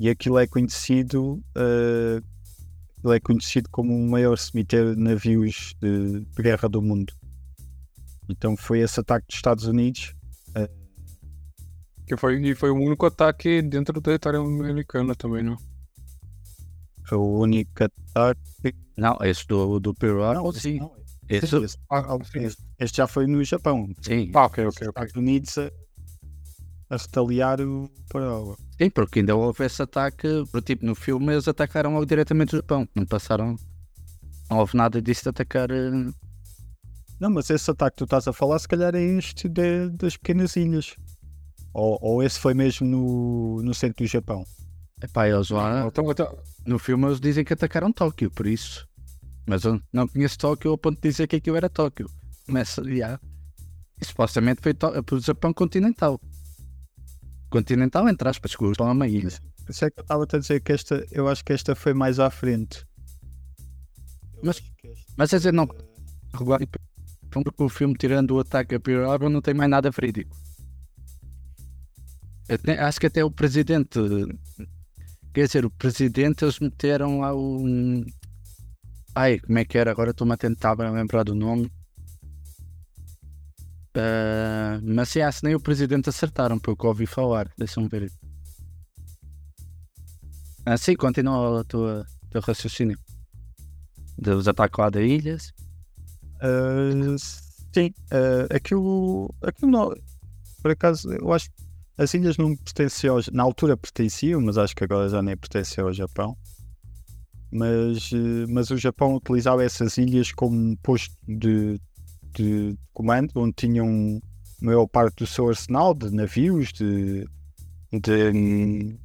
e aquilo é conhecido, aquilo é conhecido como o maior cemitério de navios de, de guerra do mundo. Então foi esse ataque dos Estados Unidos. Que foi, e foi o único ataque dentro do território americano também, não? Foi o único ataque. não, esse do, do Harbor, esse sim. não, Esse, esse- este, este já foi no Japão. sim. Ah, ok, ok, Os ok. Estados Unidos a, retaliar o para Sim, porque ainda houve esse ataque, por tipo, no filme eles atacaram logo diretamente o Japão. Não passaram. Não houve nada disso de atacar. eh, Não, mas esse ataque que tu estás a falar, se calhar é este de- das pequenas ilhas. Ou, ou esse foi mesmo no, no centro do Japão. Epá, eles lá. Então, então, No filme eles dizem que atacaram Tóquio, por isso. Mas eu não conheço Tóquio ao ponto de dizer que aquilo era Tóquio. Mas, já. E supostamente foi para o Japão continental. Continental, entre aspas, que é ilha. Por isso é que eu estava a dizer que esta, eu acho que esta foi mais à frente. Eu Mas- esta- Mas, quer dizer, não. Porque o filme, tirando o ataque a Pearl Harbor, não tem mais nada verídico. Até- acho que até o presidente. Quer dizer, o presidente, eles meteram lá um. Ai, como é que era? Agora estou-me a tentar lembrar do nome. Ah, mas se nem o presidente acertaram, pelo que ouvi falar. Deixa-me ver. Ah, sim, continua o teu, teu raciocínio. Dos ataques lá da ilhas. Ah, sim, ah, aquilo, aquilo não, por acaso, eu acho que as ilhas não pertenciam, na altura pertenciam, mas acho que agora já nem pertencem ao Japão. Mas, mas o Japão utilizava essas ilhas como posto de, de comando, onde tinham a maior parte do seu arsenal de navios, de, de,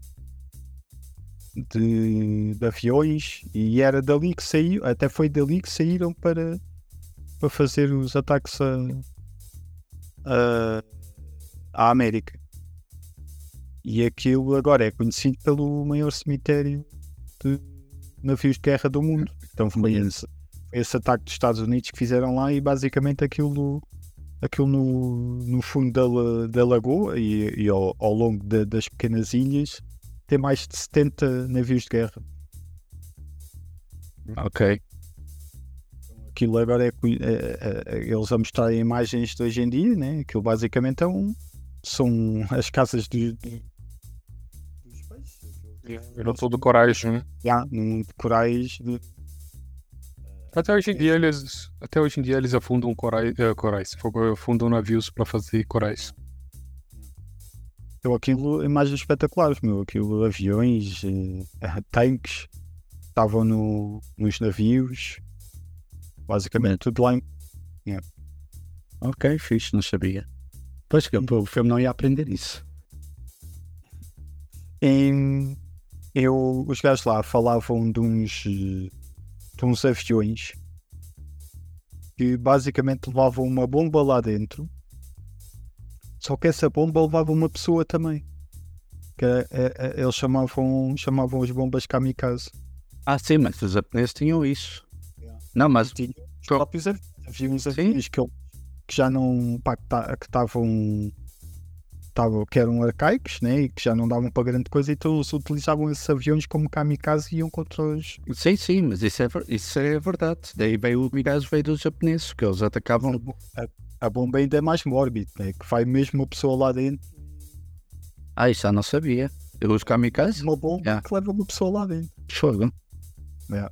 de, de aviões, e era dali que saiu, até foi dali que saíram para, para fazer os ataques a, a- à América. E aquilo agora é conhecido pelo maior cemitério de navios de guerra do mundo. Então foi esse, esse ataque dos Estados Unidos que fizeram lá e basicamente aquilo, aquilo no, no fundo da, da lagoa e, e ao, ao longo da- das pequenas ilhas tem mais de 70 navios de guerra. Ok. Aquilo agora é, é- é- é- eles a mostrarem imagens de hoje em dia, né? Aquilo basicamente é um, são as casas dos, dos peixes. Virou todo coragem, né? Já, num de corais de, Até hoje em dia eles, até hoje em dia eles afundam corais, eh, corais afundam navios para fazer corais. Então aquilo, imagens espetaculares, meu. Aquilo, aviões, eh, tanques, estavam no, nos navios, basicamente tudo lá em. Ok, fixe, não sabia. Pois que eu- o filme não ia aprender isso. em eu, os gajos lá falavam de uns, eh, de uns aviões que basicamente levavam uma bomba lá dentro, só que essa bomba levava uma pessoa também. Que era- é- é- eles chamavam, chamavam as bombas kamikaze. Ah, sim, mas os japoneses tinham isso. Yeah. Não, mas Tinha os próprios aviões. Havia uns aviões que, que já não pá, que que estavam estavam- que eram arcaicos né, e que já não davam para grande coisa, então eles utilizavam esses aviões como kamikaze e iam contra os. sim, sim, mas isso é, isso é verdade. Daí veio o Migas veio dos japoneses, que eles atacavam. A, a bomba ainda é mais mórbida, né, que vai mesmo uma pessoa lá dentro, Ah, isso já não sabia. Os kamikazes? uma bomba Yeah. que leva uma pessoa lá dentro. Fogo. Yeah.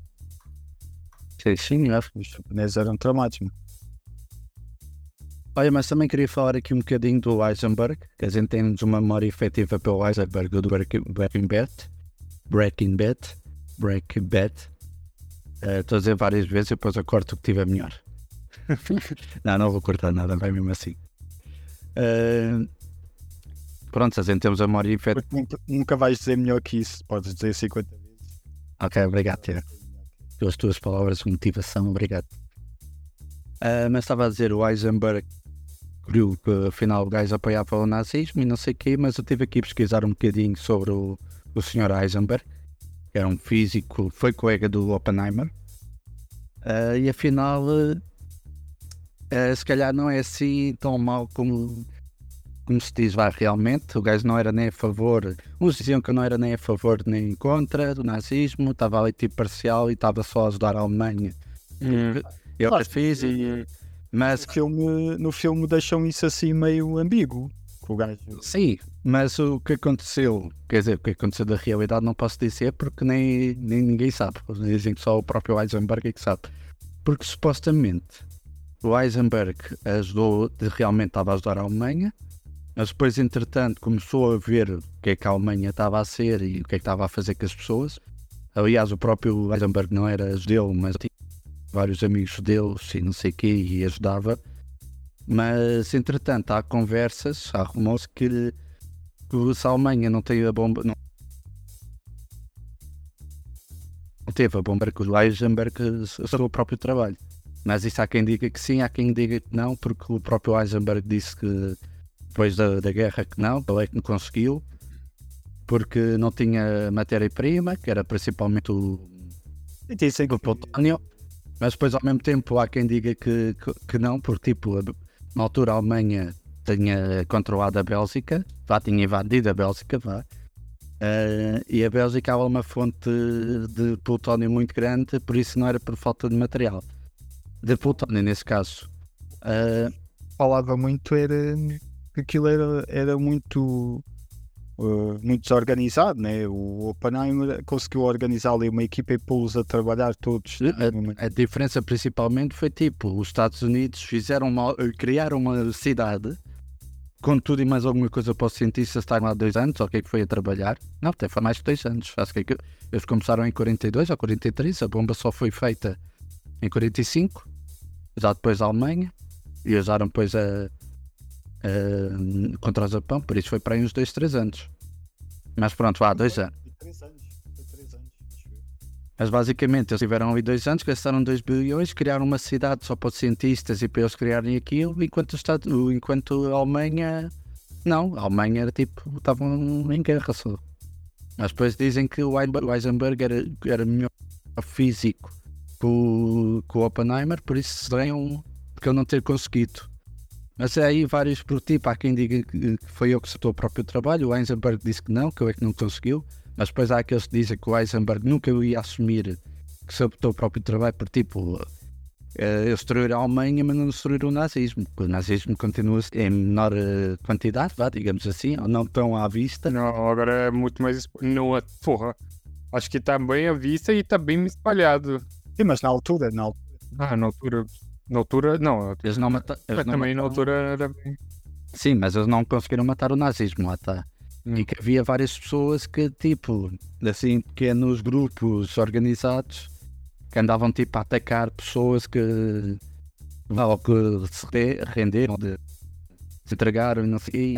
Sim, senhor. Os japoneses eram tramados. Olha, mas também queria falar aqui um bocadinho do Heisenberg, que a gente tem uma memória efetiva pelo Heisenberg do Breaking Bad. Breaking Bad. Breaking Bad. Eh, Estou a dizer várias vezes e depois eu corto o que tiver melhor. não, não vou cortar nada, vai mesmo assim. Eh, pronto, a gente temos a memória efetiva. Nunca, nunca vais dizer melhor que isso, podes dizer 50 vezes. Ok, obrigado, Tiago. pelas tuas palavras de motivação, obrigado. Ah, mas estava a dizer, o Heisenberg viu que afinal o gajo apoiava o nazismo e não sei o quê, mas eu tive aqui a pesquisar um bocadinho sobre o, o Sr. Heisenberg, que era um físico, foi colega do Oppenheimer, Ah, e afinal, ah, ah, se calhar não é assim tão mau como, como se diz lá realmente. O gajo não era nem a favor, uns diziam que não era nem a favor nem contra do nazismo, estava ali tipo parcial e estava só a ajudar a Alemanha. Eu Claro, fiz, e, mas No filme, no filme deixam isso assim meio ambíguo. O gajo. Sim, mas o que aconteceu, quer dizer, o que aconteceu da realidade não posso dizer porque nem, nem ninguém sabe. Dizem que só o próprio Heisenberg é que sabe. Porque supostamente o Heisenberg ajudou, realmente estava a ajudar a Alemanha, mas depois, entretanto, começou a ver o que é que a Alemanha estava a ser e o que é que estava a fazer com as pessoas. Aliás, o próprio Heisenberg não era judeu, mas vários amigos judeus e não sei o quê, e ajudava. Mas, entretanto, há conversas, há rumores que, que se a Alemanha não tem a bomba. Não, teve a bomba que o Heisenberg o próprio trabalho. Mas isso há quem diga que sim, há quem diga que não, porque o próprio Heisenberg disse que depois da, da guerra que não, ele é que não conseguiu, porque não tinha matéria-prima, que era principalmente o, que o plutónio, mas depois ao mesmo tempo há quem diga que, que, que não, porque tipo, na altura a Alemanha tinha controlado a Bélgica, vá, tinha invadido a Bélgica, vá, eh, e a Bélgica há uma fonte de plutónio muito grande, por isso não era por falta de material. De plutónio nesse caso. Eh, falava muito era aquilo era, era muito uh, muito desorganizado, né? O Oppenheimer conseguiu organizar ali uma equipa e pô-los a trabalhar todos. A, a diferença principalmente foi tipo, os Estados Unidos fizeram uma, criaram uma cidade com tudo e mais alguma coisa para os cientistas estarem lá dois anos, ou o que é que foi a trabalhar? Não, até foi mais de dois anos. Acho que é que eles começaram em 42 ou 43, a bomba só foi feita em 45, já depois a Alemanha, e usaram depois a, a- contra o Japão, por isso foi para aí uns dois, três anos. Mas pronto, há dois anos. Foi três anos. Foi três anos. acho eu. Mas basicamente eles tiveram ali dois anos, gastaram 2 bilhões, criaram uma cidade só para os cientistas e para eles criarem aquilo, enquanto, o Estado, enquanto a Alemanha. Não, a Alemanha era tipo. estavam em guerra só. Mas depois dizem que o Heisenberg- Heisenberg era, era melhor físico que o, que o Oppenheimer, por isso se deram porque ele não ter conseguido. Mas é aí vários por tipo, há quem diga que foi eu que acertou o próprio trabalho, o Heisenberg disse que não, que eu é que não conseguiu, mas depois há aqueles que dizem que o Heisenberg nunca ia assumir que sabotou o próprio trabalho por tipo, eh, eles destruíram a Alemanha, mas não destruíram o nazismo, porque o nazismo continua em menor eh, quantidade, vá, digamos assim, ou não tão à vista. Não, agora é muito mais. Não, é- porra. Acho que tá bem à vista e tá bem espalhado. Sim, mas na altura, na altura. Ah, na altura. Na altura, não. Eles não, mata eles Mas não também na mataram- altura era bem. Sim, mas eles não conseguiram matar o nazismo, lá está. Hum. E que havia várias pessoas que, tipo, assim, pequenos grupos organizados que andavam, tipo, a atacar pessoas que, ou que se re- renderam, de, se entregaram, não sei.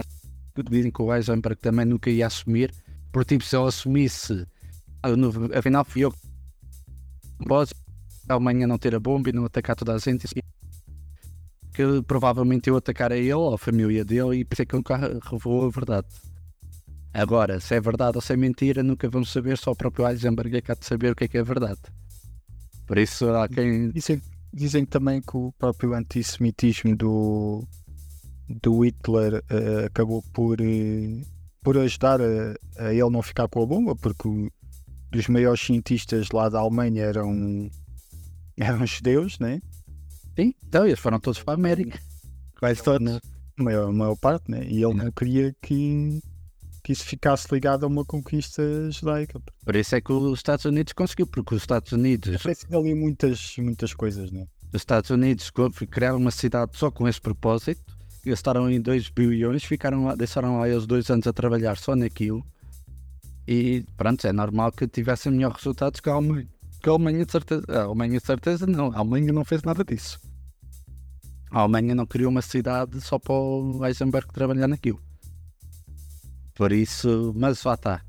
E dizem que o Eisenberg também nunca ia assumir, porque, tipo, se ele assumisse, ah, no- afinal fui eu que a Alemanha não ter a bomba e não atacar toda a gente, que provavelmente eu atacar a ele ou a família dele e por isso é que nunca revelou a verdade. Agora, se é verdade ou se é mentira, nunca vamos saber, só o próprio Heisenberg é há de saber o que é que é verdade. Por isso há quem. Dizem, dizem também que o próprio antissemitismo do, do Hitler eh, acabou por, eh, por ajudar a, a ele não ficar com a bomba, porque os maiores cientistas lá da Alemanha eram, eram judeus, né? Sim, então eles foram todos para a América. Quase todos. a maior, a maior parte, né? E ele não queria que, que isso ficasse ligado a uma conquista judaica. Por isso é que os Estados Unidos conseguiu, porque os Estados Unidos, Aparecem ali muitas, muitas coisas, né? os Estados Unidos criaram uma cidade só com esse propósito, gastaram em 2 bilhões, ficaram lá, deixaram lá eles dois anos a trabalhar só naquilo. E pronto, é normal que tivessem melhores resultados que a Alemanha. Que a Alemanha de certeza. A Alemanha de certeza não. A Alemanha não fez nada disso. A Alemanha não criou uma cidade só para o Eisenberg trabalhar naquilo. Por isso, mas lá está.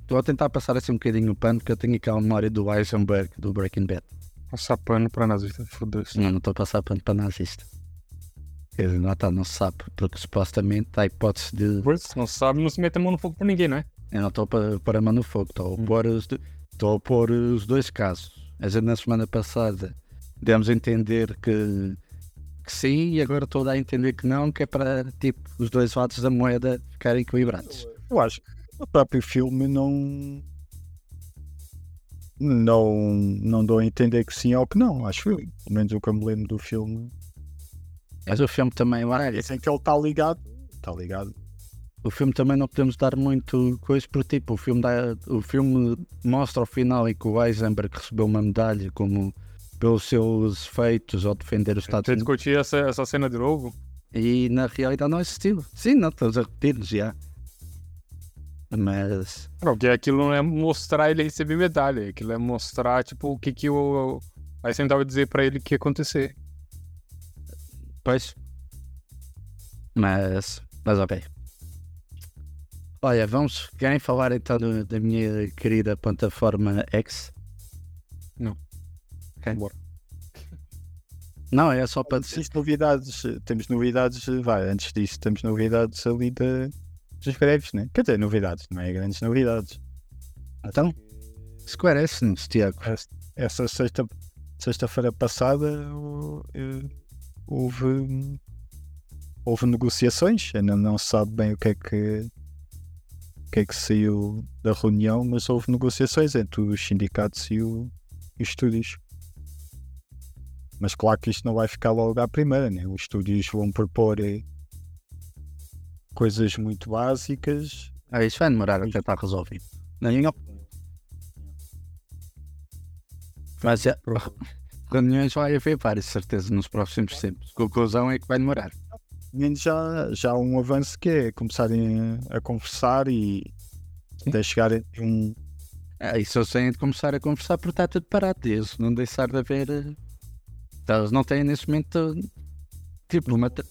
Estou a tentar passar assim um bocadinho o pano porque eu tenho aquela memória do Eisenberg do Breaking Bad. Passar pano pra nazista. Foda-se. Não, não estou a passar pano para nazista. Dizer, lá está, não se sabe, porque supostamente há hipótese de. Pois, se não sabe, não se mete a mão no fogo por ninguém, não é? Eu não estou para pôr a mão no fogo, estou a pôr os, do- estou a pôr os dois casos. A gente na semana passada demos a entender que, que sim, e agora estou a dar a entender que não, que é para tipo os dois lados da moeda ficarem equilibrados. Eu acho que o próprio filme não. Não, não dou a entender que sim ou que não, acho eu. Pelo menos o que eu me lembro do filme. Mas o filme também, olha, Dizem que ele está ligado. Está ligado. O filme também não podemos dar muito coisa por tipo, o filme, dá, o filme mostra ao final em que o Eisenberg recebeu uma medalha como pelos seus feitos ao defender os Estados Você Unidos discutir essa, essa cena de novo? e na realidade não existiu. Sim, não, estamos a repetir já. Mas porque aquilo não é mostrar ele receber medalha. Aquilo é mostrar, tipo, o que que o... Aí você tentava dizer pra ele que ia acontecer. Pois. Mas. Mas ok. Olha, vamos. Querem falar então do- da minha querida plataforma X? Não. Ok. Bora. Não, é só para dizer. Novidades, temos novidades, vai, antes disso, temos novidades ali da, dos greves, né? Quer dizer, novidades, não é grandes novidades. Então, esclarece-nos, Tiago. Essa sexta, sexta-feira passada o- eh, houve, houve negociações, ainda não se sabe bem o que é que, que, é que saiu da reunião, mas houve negociações entre os sindicatos e, o, e os estúdios. Mas claro que isto não vai ficar logo à primeira, né? os estúdios vão propor eh, coisas muito básicas. Ah, isso vai demorar até estar resolvido. Na minha opinião. Mas é, reuniões vai haver várias, certeza, nos próximos tempos. Conclusão é que vai demorar. Menos já, já há um avanço que é começarem a, a conversar e até chegarem a um. Ah, isso eu sei de começar a conversar porque está tudo parado. Eles não deixar de haver. eh, então, Eles não têm nesse momento. Tipo, mate-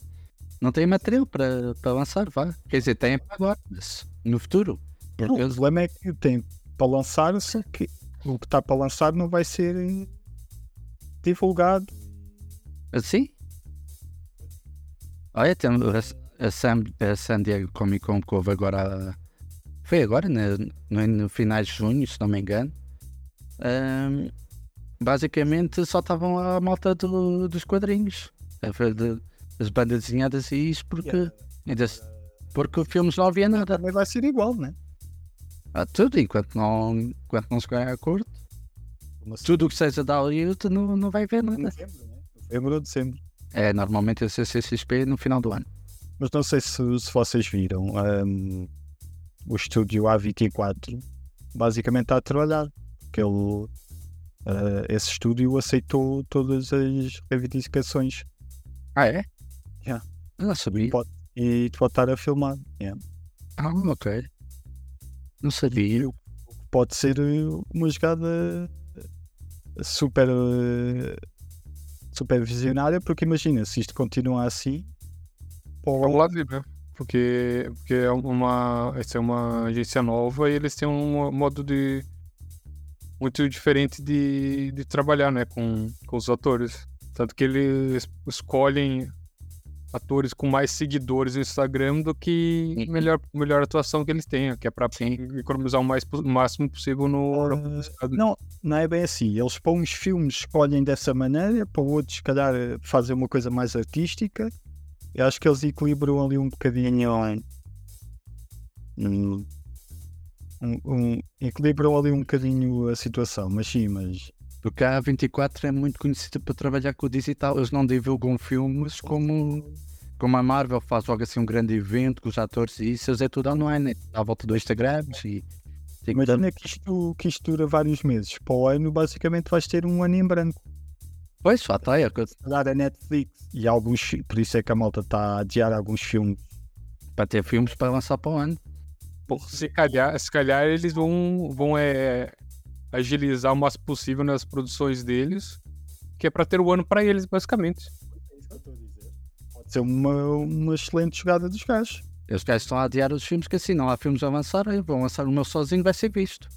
não têm material para, para lançar, vá. Quer dizer, têm para agora, mas no futuro. Não, Porque o eles, problema é que tem para lançar, só que o que está para lançar não vai ser eh, divulgado. assim. Olha, tem a, a, San, a San Diego Comic Con que houve agora. Foi agora, né, no, no finais de junho, se não me engano. Ahm, basicamente só estavam a malta do- dos quadrinhos. As bandas desenhadas e isso porque, ainda se- porque filmes não havia nada. Também vai ser igual, né? Há tudo, enquanto não, enquanto não se ganha acordo, Uma tudo o que seja da Hollywood não, não vai ver nada. novembro, né? Novembro ou dezembro. É normalmente a CCXP no final do ano. Mas não sei se, se vocês viram. hum, o estúdio A24 basicamente está a trabalhar. Porque ele, ah, esse estúdio aceitou todas as reivindicações Ah, é? Já. Eu Não sabia. Pode. e pode estar a filmar. yeah. Ah, ok. Não sabia. Pode ser uh, uma jogada super, uh, super visionária, porque imagina, se isto continua assim, Vamos lá ver, né? Porque, porque é uma, essa é uma agência nova e eles têm um modo de muito diferente de, de trabalhar, né, com, com os atores. Tanto que eles escolhem atores com mais seguidores no Instagram do que Uhum. melhor, melhor atuação que eles tenham, que é Sim. economizar o, mais, o máximo possível no, publicidade. Não, não é bem assim. Eles para uns filmes escolhem dessa maneira, para outros, se calhar, fazem uma coisa mais artística. Eu acho que eles equilibram ali um bocadinho. Um, um- equilibram ali um bocadinho a situação, mas sim, mas Porque a A24 é muito conhecida por trabalhar com o digital. Eles não divulgam filmes como, como a Marvel faz logo assim um grande evento com os atores e isso eles é tudo online, né? à volta do Instagram e imagina que isto, que isto dura vários meses. Para o ano, basicamente, vais ter um ano em branco. Pois, lá está, é o que eu- Se calhar a Netflix e alguns, por isso é que a malta está a adiar alguns filmes. para ter filmes para lançar para o ano. Pô, se calhar, se calhar eles vão, vão é, agilizar o máximo possível nas produções deles, que é pra ter o ano pra eles, basicamente. Pode ser uma, uma excelente jogada dos gajos. Os gajos estão a adiar os filmes que assim não há filmes a lançar, aí vão lançar o meu sozinho, vai ser visto.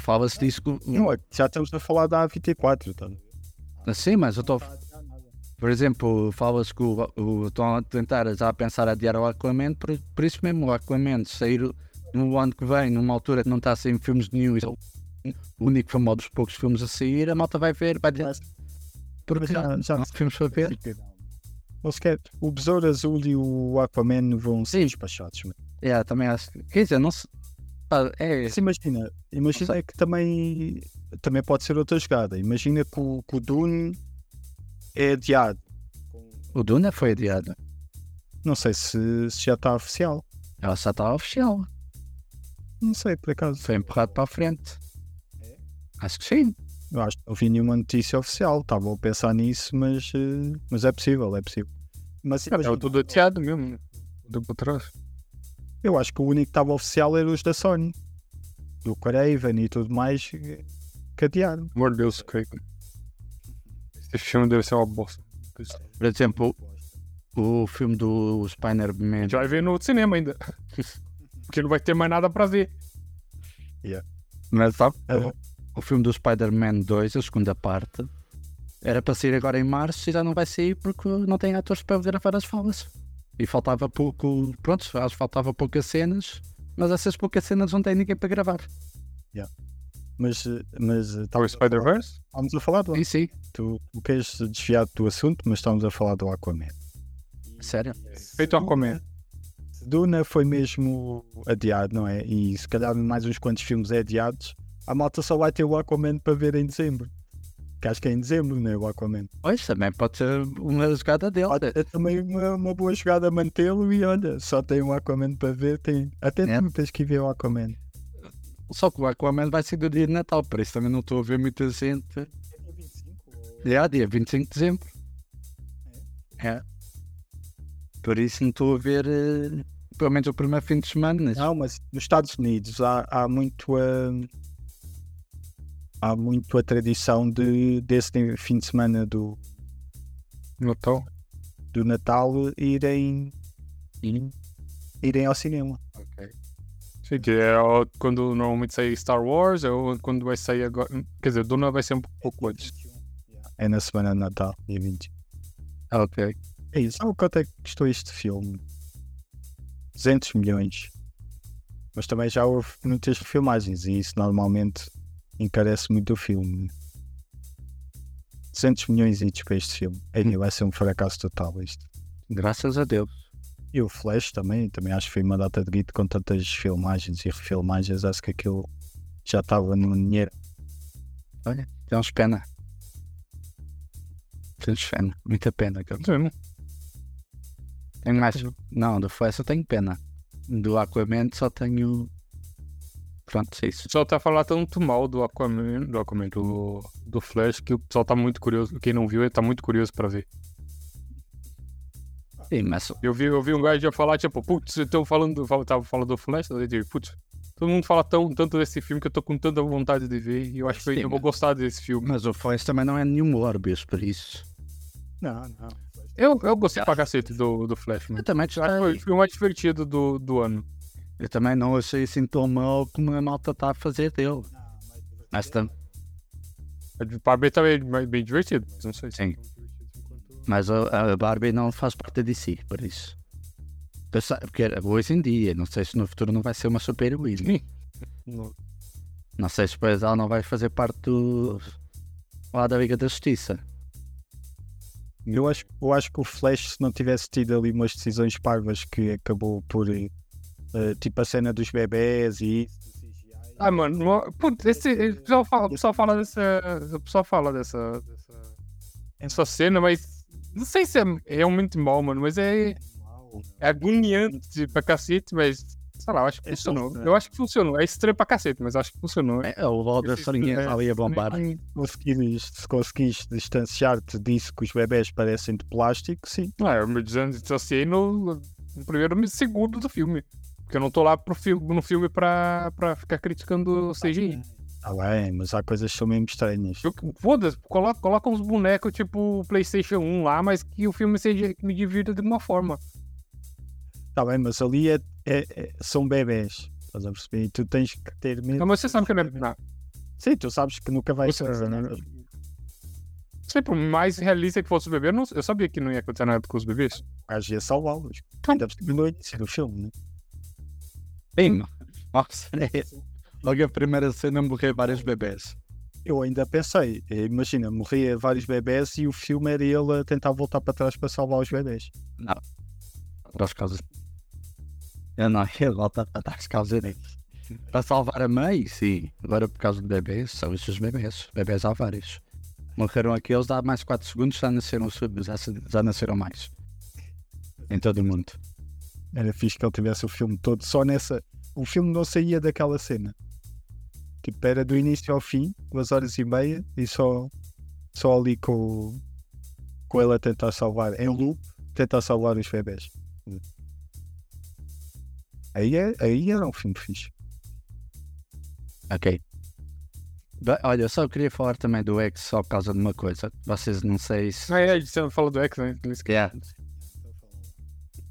Fala-se disso que- Não, é já estamos a falar da A24, tá? assim, mas eu estou. Por exemplo, fala-se que o, o- estão a tentar já a pensar adiar o Aquaman, por, por isso mesmo o Aquaman sair no ano que vem, numa altura que não está a sair filmes nenhum, é o único famoso dos poucos filmes a sair, a malta vai ver, vai dizer. Porque já- já- não há filmes para ver. Eles querem- o Besouro Azul e o Aquaman vão ser Sim. despachados. mas- É, também acho. que- Quer dizer, não se. pá, É, Mas imagina, imagina que também, também pode ser outra jogada. Imagina que o, que o Dune é adiado. o Duna foi adiado. Não sei se, se já está oficial. Ela só está oficial. Não sei, por acaso. Foi empurrado para a frente. Acho que sim. Eu acho que não vi nenhuma notícia oficial. Estava a pensar nisso, mas, eh, mas é possível, é possível. Mas É imagina, tudo ateado mesmo, né? Tudo pra trás. eu acho que o único que estava oficial era os da Sony. O Craven e tudo mais eh, que adiaram. Amor de Deus, Craig. Esse filme deve ser uma bosta. Por exemplo, o filme do Spider-Man. A gente vai ver no cinema ainda. Porque não vai ter mais nada pra ver. Mas sabe? Ah. O filme do Spider-Man 2, a segunda parte, era para sair agora em março e já não vai sair porque não tem atores para gravar as falas. E faltava pouco. Pronto, acho que faltava poucas cenas, mas essas poucas cenas não tem ninguém para gravar. Mas, eh, mas eh, Tá o estávamos a falar- Spider-Verse? estávamos a falar do E sim, Tu, tu queres desviar do assunto, mas estamos a falar do Aquaman. sério. Feito Aquaman. Duna foi mesmo adiado, não é? E se calhar mais uns quantos filmes é adiados. A malta só vai ter o Aquaman para ver em dezembro. Que acho que é em dezembro, não é? O Aquaman. Pois também pode ser uma jogada dele. É também uma, uma boa jogada mantê-lo e olha, só tem o Aquaman para ver. Tem... Até É. tu tens que ver o Aquaman. Só que o Aquaman vai ser do dia de Natal, por isso também não estou a ver muita gente. É, dia 25 de dezembro. É. Por isso não estou a ver, eh, pelo menos o primeiro fim de semana. Não, mas nos Estados Unidos há, há muito a. Há muito a tradição de, desse fim de semana do, Natal. do Natal irem, irem ao cinema. Sim, que é quando normalmente sai Star Wars, ou quando vai sair agora. Quer dizer, Duna vai ser um pouco antes. É na semana de Natal, dia 20. Ah, Ok. É isso. Sabe quanto é que custou este filme? 200 milhões. Mas também já houve muitas filmagens e isso normalmente encarece muito o filme. 200 milhões e para este filme. Aí vai ser um fracasso total isto. Graças a Deus. E o Flash também, também acho que foi uma data de guito com tantas filmagens e refilmagens, acho que aquilo já estava no dinheiro. Olha, temos pena. Temos pena, muita pena. Sim, Tenho mais. Não, do Flash eu tenho pena. Do Aquaman só tenho. Pronto, é isso. O pessoal tá falando tanto mal do Aquaman, do Aquaman, do, do Flash, que o pessoal tá muito curioso. Quem não viu, ele tá muito curioso pra ver. Sim, mas Eu vi, eu vi um gajo já falar, tipo, putz, eu tô falando, fal- tava falando do Flash, eu digo, putz, todo mundo fala tão, tanto desse filme que eu tô com tanta vontade de ver e eu acho que eu Sim, ainda vou mas- gostar desse filme. Mas o Flash também não é nenhum Morbius, por isso. Não, não. Eu, eu gostei pra cacete do, do Flash, Eu mano. também, Eu acho que foi o filme mais divertido do, do ano. Eu também não achei assim tão mal como a malta está a fazer dele. Mas tam... Pra mim também é bem divertido, mas não sei se. Sim. Mas a, a Barbie não faz parte de si, por isso. Porque hoje em dia, não sei se no futuro não vai ser uma super heroína. Sim. Não. Não sei se depois ela não vai fazer parte do. lá da Liga da Justiça. Eu acho, eu acho que o Flash, se não tivesse tido ali umas decisões parvas que acabou por. Eh, tipo a cena dos bebés e isso. Ah, mano, no- putz, esse, o pessoal fala, pessoal fala dessa. O pessoal fala dessa. dessa, essa cena, mas. Não sei se é realmente mal, mano, mas é, Uau. é agoniante pra cacete, mas. Sei lá, eu acho que É funcionou. só- Eu acho que funcionou. É estranho pra cacete, mas acho que funcionou. É, o Esse- Sorinha é, ali a bombar. conseguires, se conseguires distanciar-te disso que os bebés parecem de plástico, sim. Ah, eu me distanciei no, no primeiro segundo do filme. Porque eu não tô lá pro filme, no filme pra, pra ficar criticando o CGI. Tá bem, mas há coisas que são mesmo estranhas. Foda-se, coloca, coloca uns bonecos tipo PlayStation 1 lá, mas que o filme seja que me divirta de uma forma. Tá bem, mas ali é, é- é- são bebés. Estás a perceber? E tu tens que ter medo. Não, mas você sabe que não é. Sim, tu sabes que nunca vais Você- fazer nada. sei, por mais realista que fosse o bebê, eu, não- eu sabia que não ia acontecer nada com os bebês. Gajo ia salvá-los. Ainda por cima no início do filme, né? Bem, nossa, é. Logo a primeira cena morrer vários bebés. Eu ainda pensei, eh, imagina, morria vários bebés e o filme era ele a tentar voltar para trás para salvar os bebés. Para as causas. Eu não, ele volta para trás causa disso. Para salvar a mãe, sim. Agora por causa de bebês, são estes bebês. Bebês há vários. Morreram aqueles, dá mais 4 segundos, já nasceram, os- já nasceram mais. Em todo o mundo. Era fixe que ele tivesse o filme todo só nessa. O filme não saía daquela cena. Tipo, era do início ao fim, duas horas e meia, e só, só ali com, com ele a tentar salvar, em loop, tentar salvar os bebés. Aí, é, aí era um filme fixe. Ok. Olha, eu só queria falar também do X só por causa de uma coisa. Vocês não sei se. Ah, é, você fala do X, né? Yeah.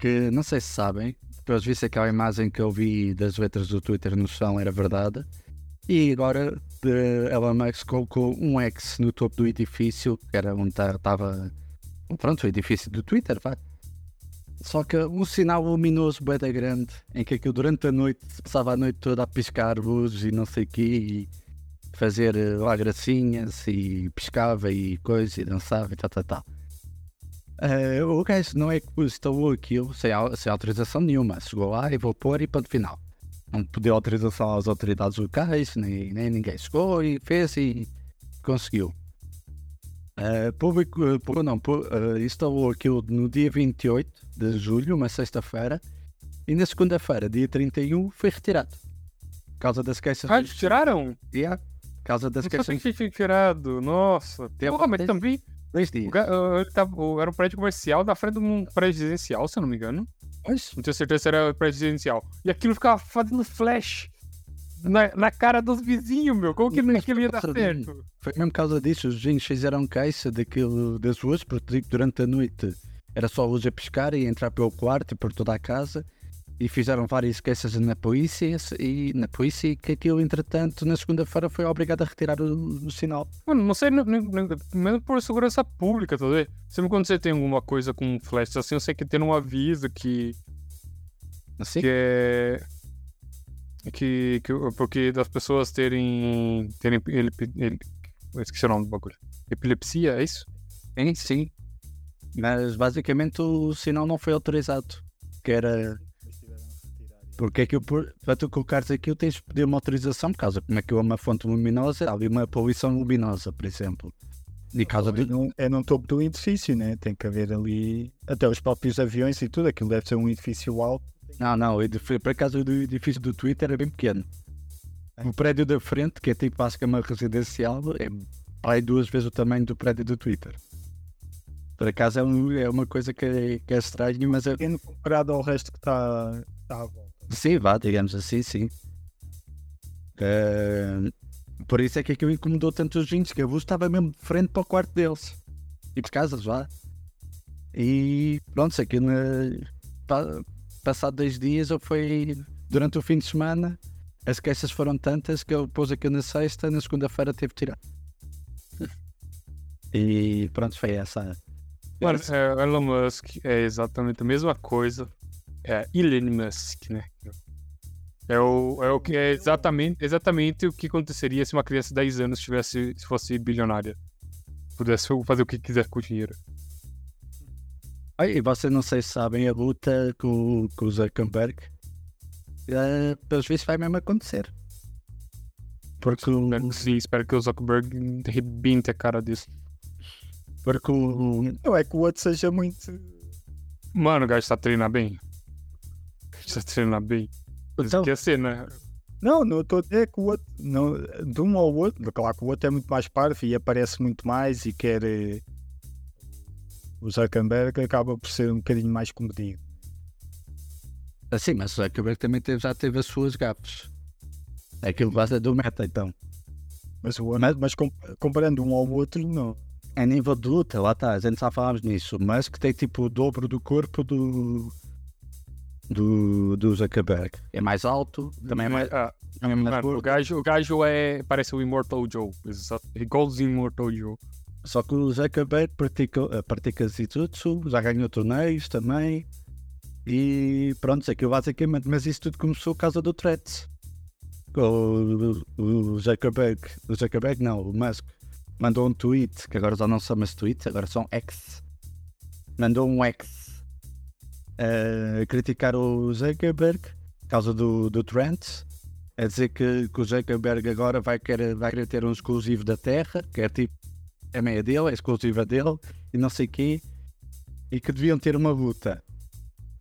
Que não sei se sabem, depois vi se aquela imagem que eu vi das letras do Twitter no chão era verdade. E agora de Elon Musk colocou um X no topo do edifício, que era onde estava. Pronto, o edifício do Twitter. Só que um sinal luminoso bem grande, em que aquilo durante a noite passava a noite toda a piscar luzes e não sei o quê, e fazer eh, lá gracinhas, e piscava e coisa, e dançava e tal, tal, tal. Eh, o gajo não é que instalou aquilo sem, sem autorização nenhuma. Chegou lá e vou pôr e ponto final. Não pediu autorização às autoridades locais, nem, nem ninguém. Chegou e fez e conseguiu. Eh, público, não, eh, instalou aquilo no dia 28 de julho, uma sexta-feira, e na segunda-feira, dia 31, foi retirado. Por causa das queixas. Ah, eles tiraram? Yeah, por causa das Não queixas. sabia que tinha tirado. Nossa. Tempo- Porra, mas também. Dois o ele tava- o- era um prédio comercial na frente de um prédio residencial, se eu não me engano. Pois, Não tenho certeza se era prédio residencial. E aquilo ficava fazendo flash na, na cara dos vizinhos, meu. Como que Mas aquilo ia dar certo? Foi mesmo por causa disso, os vizinhos fizeram queixa daquilo das ruas, porque durante a noite era só a luz a piscar e entrar pelo quarto e por toda a casa. E fizeram várias queixas na polícia e na polícia que aquilo, entretanto, na segunda-feira foi obrigado a retirar o, o sinal. Mano, não sei, mesmo por segurança pública, tá vendo? Sempre quando você tem alguma coisa com flash assim, eu sei que tem um aviso que, Assim? que é. Que, que. Porque das pessoas terem. terem ele, ele, eu esqueci o nome do bagulho. Epilepsia, é isso? Sim, sim. Mas basicamente o sinal não foi autorizado. Que era. Porque é que eu, para tu colocares aquilo tens de pedir uma autorização por causa como é que é uma fonte luminosa, há ali uma poluição luminosa, por exemplo. E causa É de. num, é num topo do edifício, né? Tem que haver ali. Até os próprios aviões e tudo. Aquilo deve ser um edifício alto. Não, não, o edif- por acaso o do edifício do Twitter é bem pequeno. O prédio da frente, que é tipo que é uma residencial, é para aí duas vezes o tamanho do prédio do Twitter. Por acaso é, um- é uma coisa que é, que é estranha, mas é, Pequeno comparado ao resto que está está à volta. Sim, vá, digamos assim, sim. Eh, por isso é que aquilo incomodou tanto os vinhos, que a luz estava mesmo de frente para o quarto deles. E de casas lá. E pronto, aquilo eh, pa- passado dois dias ou foi durante o fim de semana, as queixas foram tantas que eu pus aquilo na sexta, na segunda-feira teve que tirar. E pronto, foi essa. Mano, é, Elon Musk é exatamente a mesma coisa. É Elon Musk, né? É o, é o que é exatamente, exatamente o que aconteceria se uma criança de 10 anos tivesse, se fosse bilionária. Pudesse fazer o que quiser com o dinheiro. E vocês não sei se sabem a luta com, com o Zuckerberg. Uh, pelos vistos vai mesmo acontecer. Porque o, sim, espero que o Zuckerberg rebinte a cara disso. porque o, Não é que o outro seja muito. Mano, o gajo está treinando bem. Está treinando bem. Então- ia ser, né? Não, não estou a dizer que o outro. Não, de um ao outro. Claro que o outro é muito mais parvo e aparece muito mais e quer. eh, O Zuckerberg acaba por ser um bocadinho mais comedido. assim, mas o Zuckerberg também teve- já teve as suas gafes. Aquilo basta do meta, então. Mas, o, mas, mas com- comparando um ao outro, não. A nível de luta, lá está, a gente já falámos nisso. Mas que tem tipo o dobro do corpo do. Do, do Zuckerberg. É mais alto, também é mais, Ah, também é mais o, gajo, o gajo é. Parece o Immortal Joe. Igualzinho o Immortal Joe. Só que o Zuckerberg pratica, eh, pratica Zitutsu, já ganhou torneios também. E pronto, aquilo basicamente. Mas isso tudo começou por causa do Threads. O, o, o Zuckerberg, o Zuckerberg não, o Musk, mandou um tweet, que agora já não chama-se tweet, agora são X. Mandou um X a criticar o Zuckerberg por causa do, do Threads. A dizer que, que o Zuckerberg agora vai querer, vai querer ter um exclusivo da Terra, que é tipo é meia dele, é exclusiva dele e não sei quê, e que deviam ter uma luta.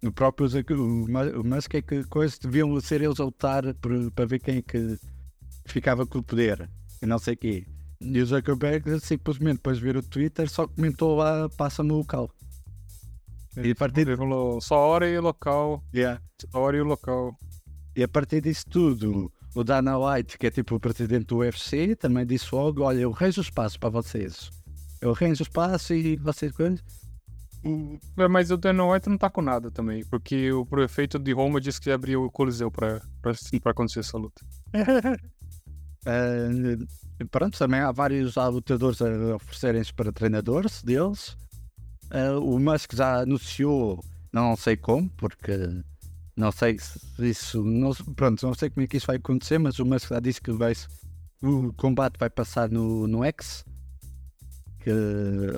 O próprio o Mu- o Musk é que coisa deviam ser eles a lutar para ver quem é que ficava com o poder e não sei quê. E o Zuckerberg simplesmente depois de ver o Twitter só comentou lá passa-me o local. E a partir, Ele falou só hora e local. yeah. Só hora e local. E a partir disso tudo, o Dana White, que é tipo o presidente do UFC, também disse logo: Olha, eu arranjo espaço para vocês. Eu arranjo espaço e vocês. É, Mas o Dana White não tá com nada também. Porque o prefeito de Roma disse que abriu o Coliseu pra acontecer essa luta. Ah, pronto, também há vários lutadores a oferecerem-se para treinadores deles. Ah, o Musk já anunciou, não sei como, porque não sei se isso. Não, pronto, não sei como é que isso vai acontecer, mas o Musk já disse que vai, o combate vai passar no, no X. Que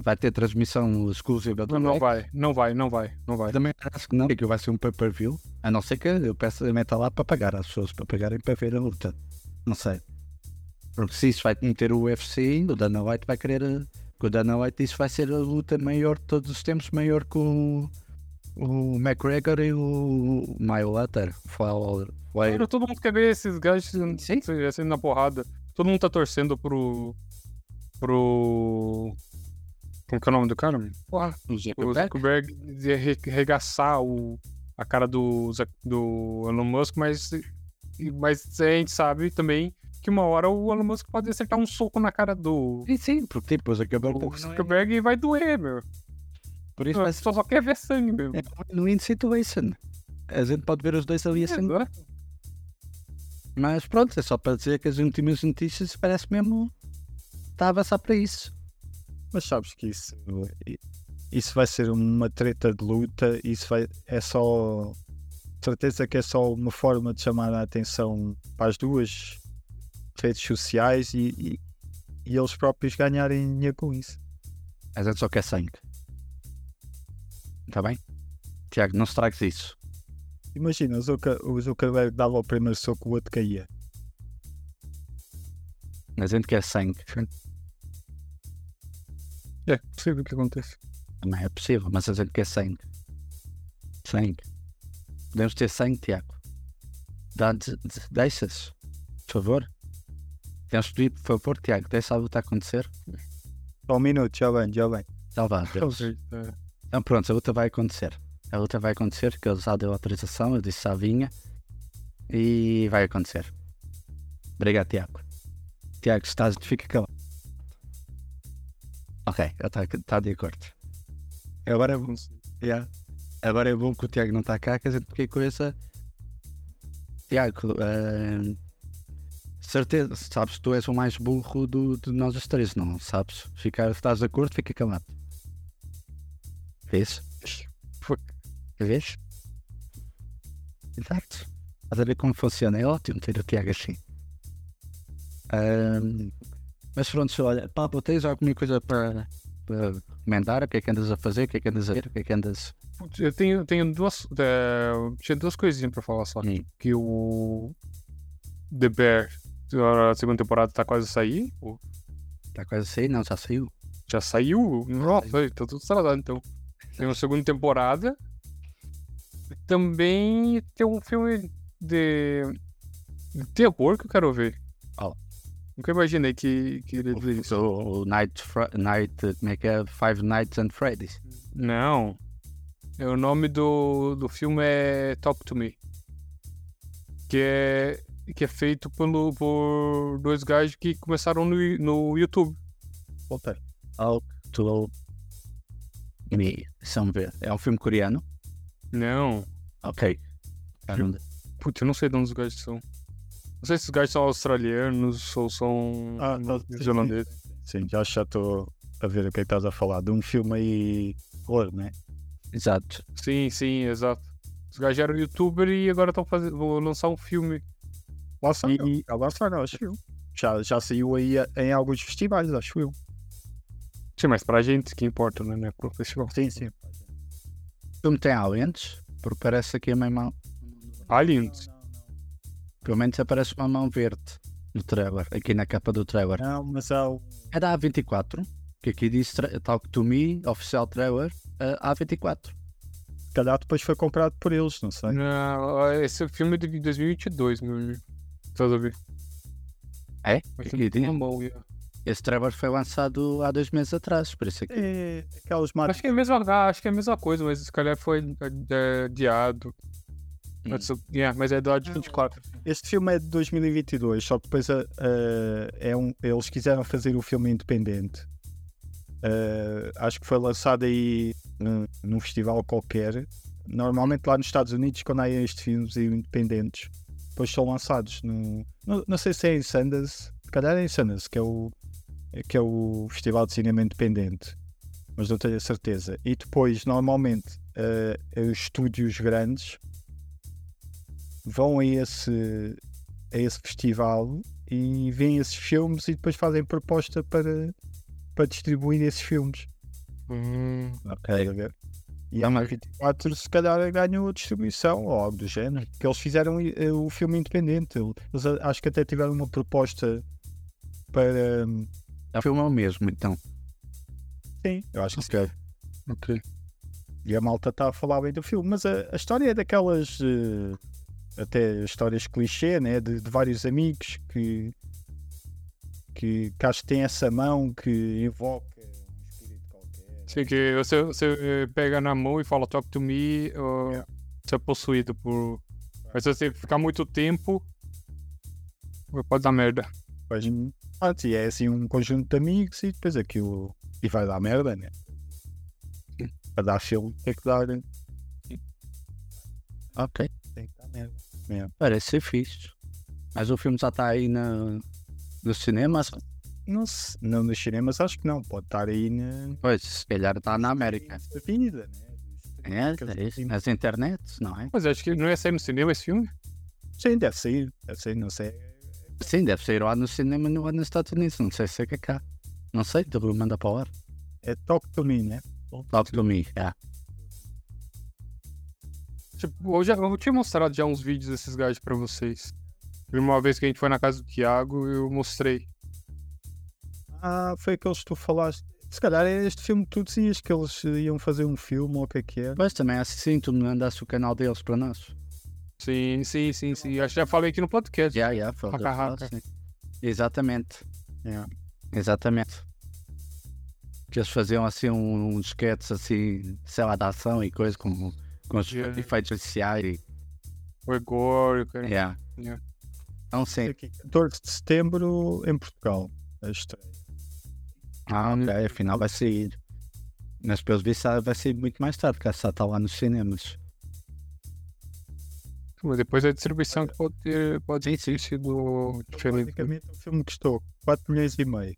vai ter transmissão exclusiva do Não, não vai, não vai, não vai, não vai. Também acho que não, que vai ser um pay-per-view. A não ser que eu peça meta lá para pagar as pessoas para pagarem para ver a luta. Não sei. Porque se isso vai meter o UFC, o Dana White vai querer. Que O Dana White disse que vai ser a luta maior de todos os tempos, maior que o, o McGregor e o Mayweather. Cara, todo mundo quer ver esses gajos sendo na porrada. Todo mundo tá torcendo pro. pro. Como que é o nome do cara? Porra, o Zuckerberg. Zuckerberg de re- regaçar o, a cara do, do Elon Musk, mas, mas a gente sabe também que uma hora o Elon Musk pode acertar um soco na cara do Sim, sim, porque tipo, o Zuckerberg o é- Zuckerberg e vai doer, meu. Por isso vai ser Só, só quer ver sangue, meu. é um win-win situation. A gente pode ver os dois ali assim. Exato. Mas pronto, é só para dizer que as últimas notícias parece mesmo está a avançar para isso. Mas sabes que isso, isso vai ser uma treta de luta, isso vai, é só certeza que é só uma forma de chamar a atenção para as duas redes sociais e, e, e eles próprios ganharem dinheiro com isso. A gente só quer sangue. Está bem? Tiago, não estragues isso. Imagina, o, Zucker, o Zuckerberg dava o primeiro soco, o outro caía. A gente quer sangue. É possível que aconteça. Também é possível, mas a gente quer sangue. Sangue. Podemos ter sangue, Tiago. Dá, de- de- deixas, por favor. Temos de pedir, por favor, Tiago, deixa a luta acontecer. Só um minuto, já vem, já vem. Deus. Ok, é. Então pronto, a luta vai acontecer. A luta vai acontecer, que ele já deu autorização, eu disse já vinha. E vai acontecer. Obrigado, Tiago. Tiago, se estás, fica calado. Ok, está tá de acordo. Agora é bom. yeah. Agora é bom que o Tiago não está cá, quer dizer, porque coisa. Tiago, eh, certeza, sabes, tu és o mais burro do, de nós os três, não sabes? Ficar, estás de acordo, fica calado. Vês? Vês? Exato. Estás a ver como funciona? É ótimo ter o Tiago assim. Ahm, mas pronto, olha, Pablo, tens alguma coisa para, para comentar? O que é que andas a fazer? O que é que andas a ver? O que é que andas. Putz, Eu tenho, tenho duas. é, tinha duas coisinhas pra falar só. Hum. Que o. The Bear, a segunda temporada tá quase a sair. ou Está quase a sair? Não, já saiu. Já saiu? Nossa, tá tudo estragado então. Tem uma segunda temporada. Também tem um filme de. de terror que eu quero ver. Qual? Nunca imaginei que, que ele ia isso. O, o Night, Night, como é que é? Five Nights and Freddy's. Não. É, O nome do, do filme é Talk to Me. Que é, que é feito pelo, por dois gajos que começaram no, no YouTube. Voltei. Talk to Me. Vamos ver. É um filme coreano? Não. Ok. Caramba. Putz, eu não sei de onde os gajos são. Não sei se os gajos são australianos ou são Ah, tá- neozelandeses. Sim, já já estou a ver o que é que estás a falar. De um filme aí. Horror, né? Exato. Sim, sim, exato. Os gajos eram youtuber e agora estão fazendo. vão lançar um filme. Lá saiu. E- Ah, lá saiu, acho eu. Já, já saiu aí a- em alguns festivais, acho eu. Sim, mas pra gente que importa, né? né, Pro festival. Sim, sim. O filme tem aliens, porque parece aqui a minha mão. Aliens. Pelo menos aparece uma mão verde no trailer, aqui na capa do trailer. Não, mas há o. É da A24, que aqui diz tra- Talk to Me, oficial trailer, uh, A24. Se calhar depois foi comprado por eles, não sei. Não, esse filme é de 2022, meu amigo. Estás a ver? É? Yeah. Esse trailer foi lançado há dois meses atrás, por isso aqui. É aquelas marcas. Acho que é a mesma, ah, acho que é a mesma coisa, mas se calhar foi é, adiado. Hum. Mas, yeah, mas é do de 24. Este filme é de 2022, só que depois ah, é um, eles quiseram fazer o filme independente. Ah, acho que foi lançado aí num, num festival qualquer. Normalmente lá nos Estados Unidos, quando há estes filmes independentes, depois são lançados no. Não, não sei se é em Sundance, se calhar é em Sundance, que é o, que é o Festival de Cinema Independente, mas não tenho a certeza. E depois, normalmente, ah, os estúdios grandes vão a esse, a esse festival e veem esses filmes e depois fazem proposta para, para distribuir esses filmes. Hum, ver? E a mas- 24 se calhar ganhou a distribuição ou algo do género, que eles fizeram eh, o filme independente. Eles a- acho que até tiveram uma proposta para. O filme é o mesmo, então. Sim, eu acho que sim. Ok. E a malta está a falar bem do filme, mas a, a história é daquelas. eh, até histórias clichê, né? De, de vários amigos que, que, que acho que tem essa mão que invoca. Sim, que você, você pega na mão e fala talk to me, ou Yeah. você é possuído por. Mas se você ficar muito tempo, pode dar merda. Pois, pronto, e é assim um conjunto de amigos e depois aquilo. E vai dar merda, né? Para dar filme tem que dar. Tem Ok. que dar merda. Parece ser fixe. Mas o filme já está aí na, no cinema? Não, se- não nos cinemas, acho que não. Pode estar aí na. Pois, se calhar está na América. Da vida, né? É, é isso. Nas internets, não é? Mas acho que não ia sair no cinema esse filme? Sim, deve sair. Deve sair, não sei. Sim, deve sair lá no cinema no, nos Estados Unidos. Não sei se é que é cá. Não sei, tu manda para o ar. É Talk to Me, né? Talk to me, é. Tipo, eu, já, eu tinha mostrado já uns vídeos desses gajos pra vocês. Uma vez que a gente foi na casa do Thiago, eu mostrei. Ah, foi aqueles que tu falaste. Se calhar é este filme que tu dizias que eles iam fazer um filme ou o que é que é. Mas também assim, tu me mandaste o canal deles para nós. Sim, sim, sim, sim. Acho que já falei aqui no podcast. Já, já, sim. Exatamente. Yeah. Exatamente. Que eles faziam assim um- uns sketches assim, sei lá, de ação e coisa com, com os Yeah. efeitos especiais e. O Egor, cara. Yeah. Yeah. Então sim. Aqui, 14 de setembro em Portugal. A estreia. Ah, ok, afinal vai sair. Mas pelos vistos ah, vai sair muito mais tarde, porque já está lá nos cinemas. Mas depois a distribuição que pode ter, pode Sim, sim. ter sido diferente. Basicamente o filme custou 4 milhões e meio.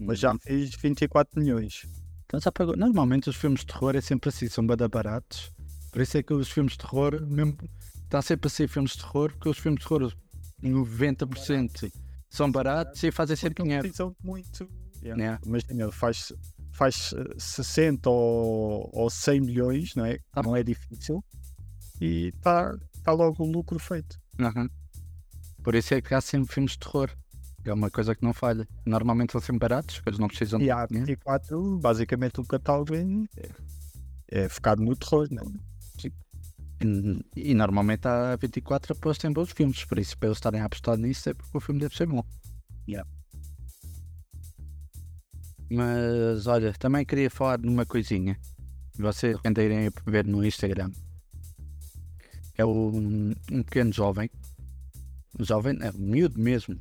Mas já fez 24 milhões. Então já pagou. Normalmente os filmes de terror é sempre assim, são bada baratos. Por isso é que os filmes de terror, mesmo, está sempre a ser filmes de terror, porque os filmes de terror, 90% são baratos e fazem sempre dinheiro. precisam de muito. Yeah. Imagina, faz, faz eh, 60 ou, ou 100 milhões, não é? Ah. Não é difícil. E está tá logo o lucro feito. Uhum. Por isso é que há sempre filmes de terror. É uma coisa que não falha. Normalmente são sempre baratos, eles não precisam E de há dinheiro. 24, basicamente o catálogo é, é focado no terror, não é? E, e normalmente há 24 apostas em bons filmes, por isso para eles estarem a apostar nisso é porque o filme deve ser bom. Yeah. Mas olha, também queria falar de uma coisinha. Vocês tentarem a ver no Instagram. É um, um pequeno jovem, um jovem, é um miúdo mesmo,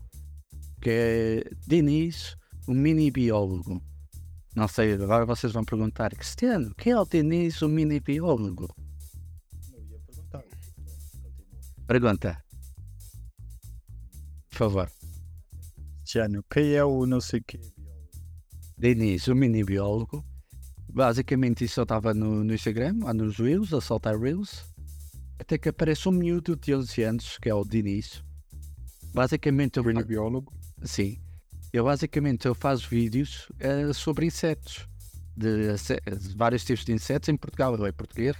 que é Diniz, o mini biólogo. Não sei, agora vocês vão perguntar, Cristiano, quem é o Diniz, o mini biólogo? Pergunta. Por favor. Tiano, quem é o não sei quê? Denis, o mini biólogo. Basicamente isso eu estava no, no Instagram, lá nos Reels, a soltar Reels. Até que aparece um miúdo de 11 anos, que é o Denis. Basicamente eu, Mini biólogo. sim, eu basicamente eu faço vídeos eh, sobre insetos. De, inse- de vários tipos de insetos em Portugal, eu é português.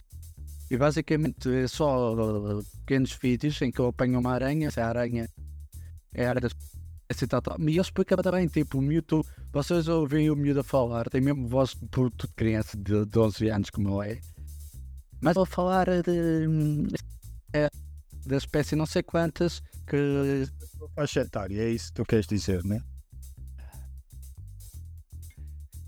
E basicamente é só eh, pequenos vídeos em que eu apanho uma aranha, se a aranha é a das assim, tal, tal. E ele explica bem, tipo, o miúdo, vocês ouvem o miúdo a falar, tem mesmo voz puto de criança de, de 11 anos como eu é. Mas vou falar de, é, da espécie não sei quantas que Faixa etária, é isso que tu queres dizer, né?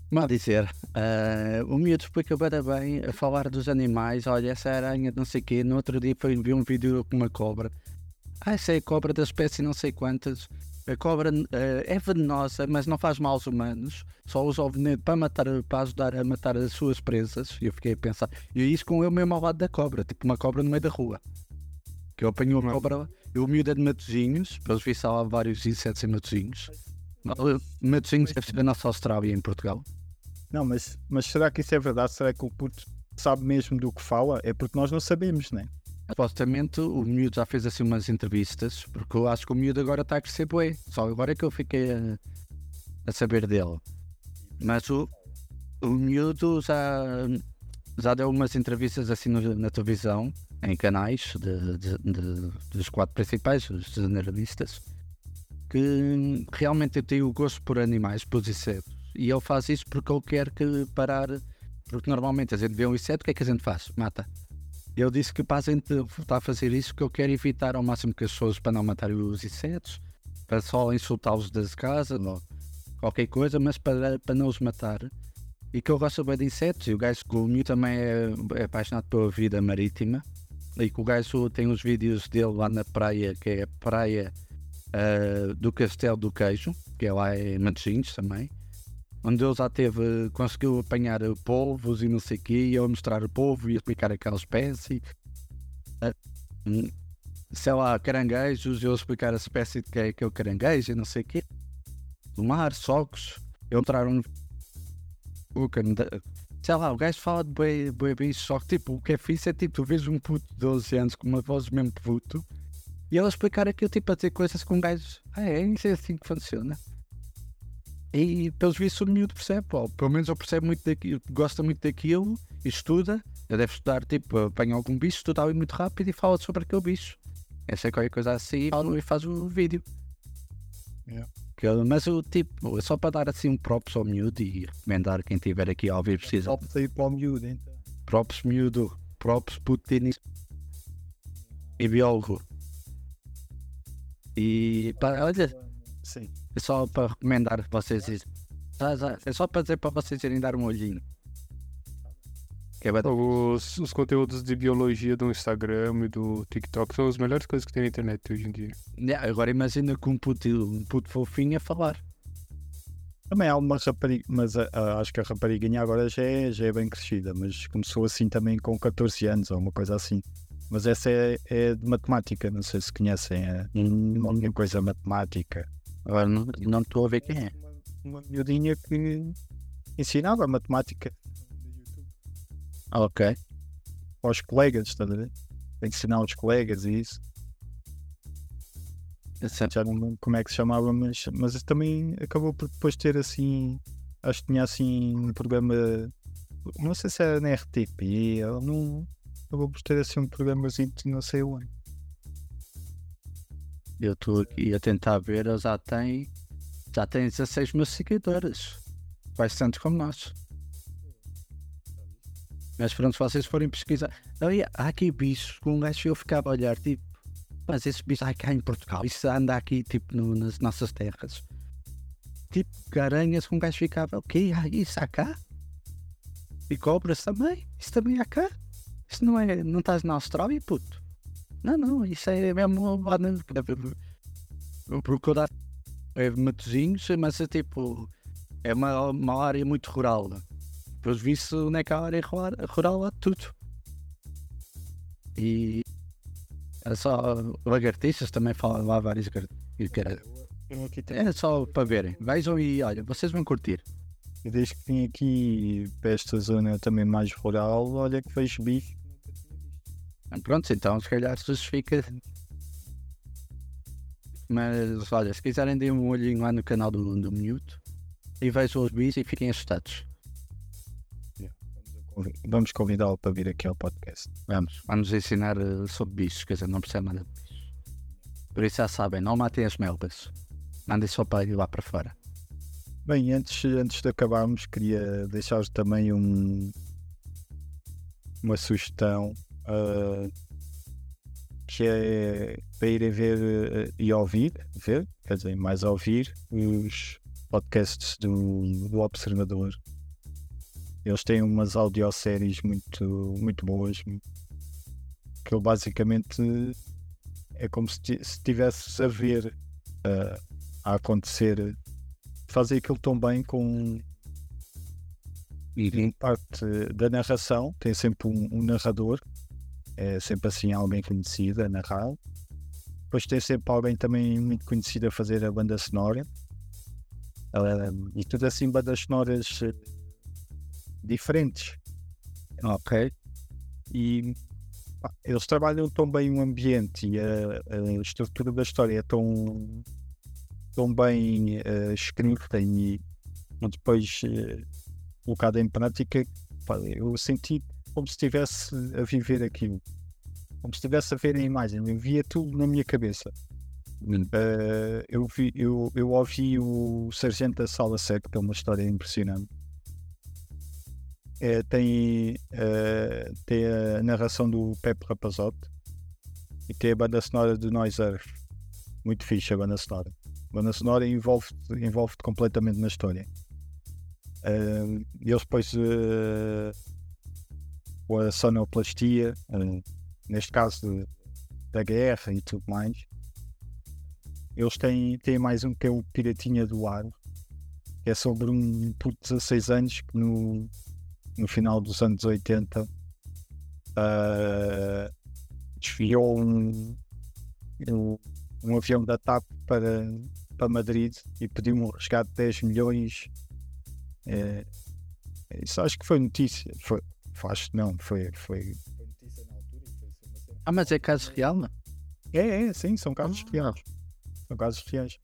Mal dizer, ah, o miúdo explica bem, bem a falar dos animais. Olha, essa aranha, não sei o quê. No outro dia foi vi um vídeo com uma cobra. Ah, essa é a cobra da espécie não sei quantas. A cobra ah, é venenosa, mas não faz mal aos humanos. Só usa o veneno para, matar, para ajudar a matar as suas presas. E eu fiquei a pensar, e isso com eu mesmo ao lado da cobra, tipo uma cobra no meio da rua. Que eu apanho a Não. cobra, eu o miúdo é de Matozinhos, pelos vistos há vários insetos em Matozinhos. Matozinhos deve ser a nossa Austrália em Portugal. Não, mas, mas será que isso é verdade? Será que o puto sabe mesmo do que fala? É porque nós não sabemos, né? Supostamente o miúdo já fez assim umas entrevistas, porque eu acho que o miúdo agora está a crescer bué. Só agora é que eu fiquei a, a saber dele. Mas o, o miúdo já, já deu umas entrevistas assim no- na televisão, em canais de, de- de- dos quatro principais, os jornalistas, que realmente tem o gosto por animais, por insetos. E ele faz isso porque ele quer que parar. Porque normalmente a gente vê um inseto, o que é que a gente faz? Mata. Ele disse que para a gente está a fazer isso que eu quero evitar ao máximo que as pessoas para não matarem os insetos, para só insultá-los das casas ou qualquer coisa, mas para, para não os matar. E que eu gosto bem de insetos, e o gajo o meu também é, é apaixonado pela vida marítima. E que o gajo tem os vídeos dele lá na praia, que é a praia ah, do Castelo do Queijo, que é lá em Matosinhos também onde ele já teve, conseguiu apanhar polvos e não sei o quê, e eu mostrar o polvo e explicar aquela espécie. Ah, sei lá, caranguejos, eu explicar a espécie de que é, que é o caranguejo e não sei o quê. Do mar, socos, eu mostrar um. O Sei lá, o gajo fala de bem, bem, bem só que tipo, o que é fixe é tipo, tu vês um puto de 12 anos com uma voz mesmo puto e ele explicar aquilo, tipo, a dizer coisas com um gajo. Ah, é, isso é assim que funciona. E pelos vistos o miúdo percebe, ou pelo menos ele percebe muito daquilo, gosta muito daquilo, estuda Eu devo estudar, tipo, apanha algum bicho, estuda ali muito rápido e fala sobre aquele bicho. Essa é qualquer coisa assim e faz o vídeo. Yeah. Que eu- mas o tipo, só para dar assim um props ao miúdo e recomendar quem tiver aqui a ouvir precisa. Para sair para o miúdo, então. Props miúdo, props Putin e biólogo. E pá, olha, Sim. É só para recomendar vocês ir. Já, já, é só para dizer para vocês irem dar um olhinho. Que é Os, os conteúdos de biologia do Instagram e do TikTok são as melhores coisas que tem na internet hoje em dia. Yeah, agora imagina com um puto, um puto fofinho a falar. Também há uma rapariga, mas a- a- acho que a rapariguinha agora já é, já é bem crescida, mas começou assim também com 14 anos ou uma coisa assim. Mas essa é, é de matemática, não sei se conhecem, é qualquer coisa matemática. Agora não não estou a ver quem é. Uma, miudinha que ensinava matemática Ah, Ok. aos colegas, estás a ver? Ensinar aos colegas e isso. Já não lembro como é que se chamava, mas, mas também acabou por depois ter assim. Acho que tinha assim um programa. Não sei se era na RTP, ou não. Acabou por ter assim um programazinho não sei onde. Eu estou aqui a tentar ver, ele já tem. Já tem 16 mil seguidores. Quase tantos como nós. Mas pronto, se vocês forem pesquisar. Olha, há aqui bichos que um gajo eu ficava a olhar, tipo, mas esse bicho há cá em Portugal, isso anda aqui tipo no- nas nossas terras. Tipo, garanhas que um gajo ficava, o quê? Ah, isso há cá? E cobras também? Isso também há cá? Isso não é. Não estás na Austrália, puto? Não, não, isso é mesmo na. Eu procurar é Matozinhos, mas é tipo. É uma, uma área muito rural. Depois vi-se onde é que há área rural, rural há tudo. E. É só. Lagartixas também falam lá várias lagartixas. É só para verem. Vejam e olha, vocês vão curtir. Desde que vim aqui para esta zona também mais rural, olha que vejo bicho. Pronto, então se calhar justifica. Mas olha, se quiserem deem um olhinho lá no canal do, do Minuto e vejam os bichos e fiquem assustados. Vamos convidá-lo para vir aqui ao podcast. Vamos, vamos ensinar eh, sobre bichos, quer dizer, não percebe nada de bichos. Por isso já sabem, não matem as melgas. Mandem só para ir lá para fora. Bem, antes, antes de acabarmos, queria deixar-vos também um, uma sugestão ah, que é para irem ver eh, e ouvir, ver, quer dizer, mais ouvir os podcasts do, do Observador. Eles têm umas audioséries muito, muito boas, que ele basicamente é como se ti- se estivesse a ver ah, a acontecer fazem aquilo tão bem com em parte da narração, tem sempre um, um narrador, é sempre assim alguém conhecido a narrar. Depois tem sempre alguém também muito conhecido a fazer a banda sonora. E tudo assim bandas sonoras eh, diferentes. Ok. E pá, eles trabalham tão bem o ambiente e a, a estrutura da história é tão, tão bem eh, escrita e depois eh, colocada em prática. pá, eu senti como se estivesse a viver aquilo, como se estivesse a ver a imagem, eu via tudo na minha cabeça. Eh, eu, vi, eu, eu ouvi o Sargento da Sala 7, que é uma história impressionante. Eh, tem, eh, tem a narração do Pepe Rapazote e tem a banda sonora do Noise Earth. Muito fixe a banda sonora. A banda sonora envolve-te envolve completamente na história. E eles depois eh, com a sonoplastia, eh, neste caso da guerra e tudo mais. Eles têm, têm mais um que é o Piratinha do Ar, que é sobre um puto de 16 anos que no, no final dos anos 80 ah, desviou um, um, um avião da TAP para, para Madrid e pediu um resgate de 10 milhões. É, isso acho que foi notícia. Foi, que não, foi, foi. Ah, mas é caso real, não? É, é, sim, são casos reais. São casos reais.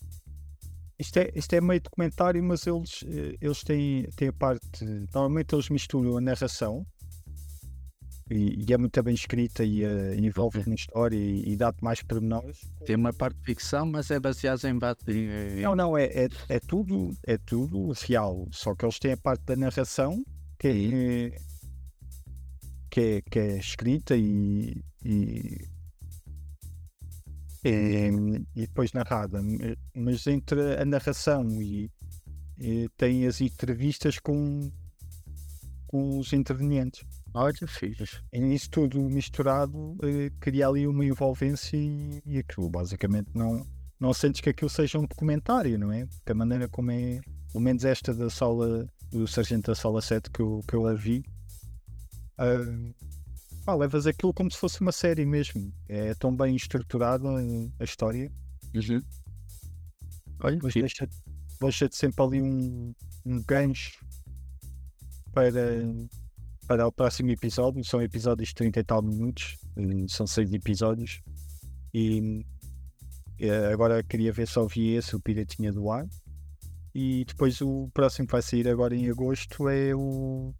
Isto é, isto é meio documentário, mas eles, eh, eles têm, têm a parte. Normalmente eles misturam a narração e, e é muito bem escrita e uh, envolve na história e, e dá-te mais pormenores. Tem uma parte de ficção, mas é baseada em, ba- em- Não, não, é, é, é tudo é tudo real, só que eles têm a parte da narração que é, que é, que é escrita e, e, é- e depois narrada, mas entre a narração e, e tem as entrevistas com, com os intervenientes. Olha, fiz. E nisso tudo misturado eh, cria ali uma envolvência e, e aquilo basicamente não, não sentes que aquilo seja um documentário, não é? Porque a maneira como é, pelo menos esta da sala, do Sargento da Sala 7 que eu, que eu a vi, ah, pá, levas aquilo como se fosse uma série mesmo. É tão bem estruturada eh, a história, Olha, mas deixa, deixa-te sempre ali um, um gancho para, para o próximo episódio. São episódios de 30 e tal minutos, eh, são seis episódios. E eh, agora queria ver se ouvi esse, o Piratinha do Ar. E depois o próximo que vai sair agora em agosto é o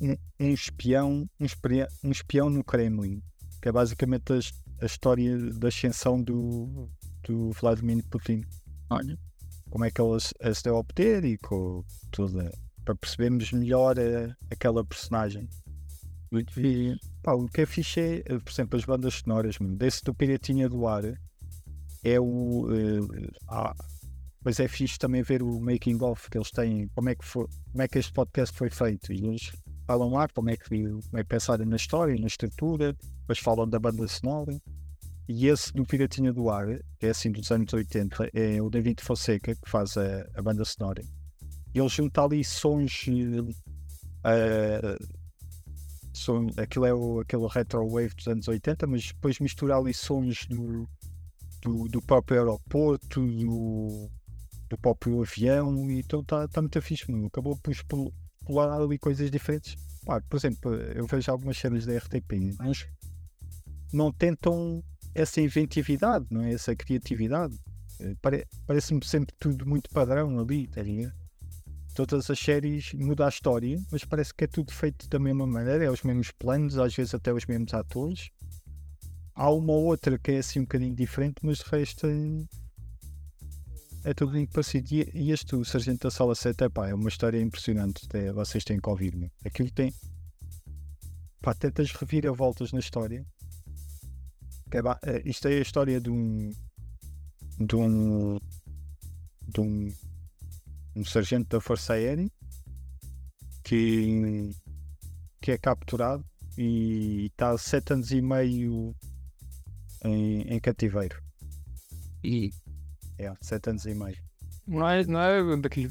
um, espião, um, espria- um espião no Kremlin, que é basicamente a, a história da ascensão do, do Vladimir Putin Olha, como é que ele se- deu a obter e com tudo eh, para percebermos melhor eh, aquela personagem. E pá, o que é fixe é, eh, por exemplo, as bandas sonoras, mano, desse do Piratinha do Ar é o. eh, ah, mas é fixe também ver o making of que eles têm, como é que, foi, como é que este podcast foi feito. E eles falam lá como é que, é que pensaram na história, na estrutura, depois falam da banda sonora. E esse do Piratinha do Ar, que é assim dos anos 80, é o David Fonseca que faz a, a banda sonora. E ele junta ali sons. som, aquilo é o, aquele retro wave dos anos 80, mas depois mistura ali sons do, do, do próprio aeroporto, do, do próprio avião, e então está tá muito fixe. Acabou por explorar ali coisas diferentes. Por exemplo, eu vejo algumas cenas da RTP, mas não tentam essa inventividade, não é? essa criatividade. Eh, pare- Parece-me sempre tudo muito padrão ali, tá? Todas as séries muda a história, mas parece que é tudo feito da mesma maneira, é os mesmos planos, às vezes até os mesmos atores. Há uma ou outra que é assim um bocadinho diferente, mas de resto é, tudo muito parecido. E, e este, o Sargento da Sala 7, é, pá, é uma história impressionante. Vocês têm que ouvir, meu. Aquilo tem. Pá, tantas reviravoltas na história. Que é, ba- é, isto é a história de um. de um. de um. um sargento da Força Aérea que. que é capturado e está sete anos e meio em, em cativeiro. E É, sete anos e meio. Não é, não é daquele.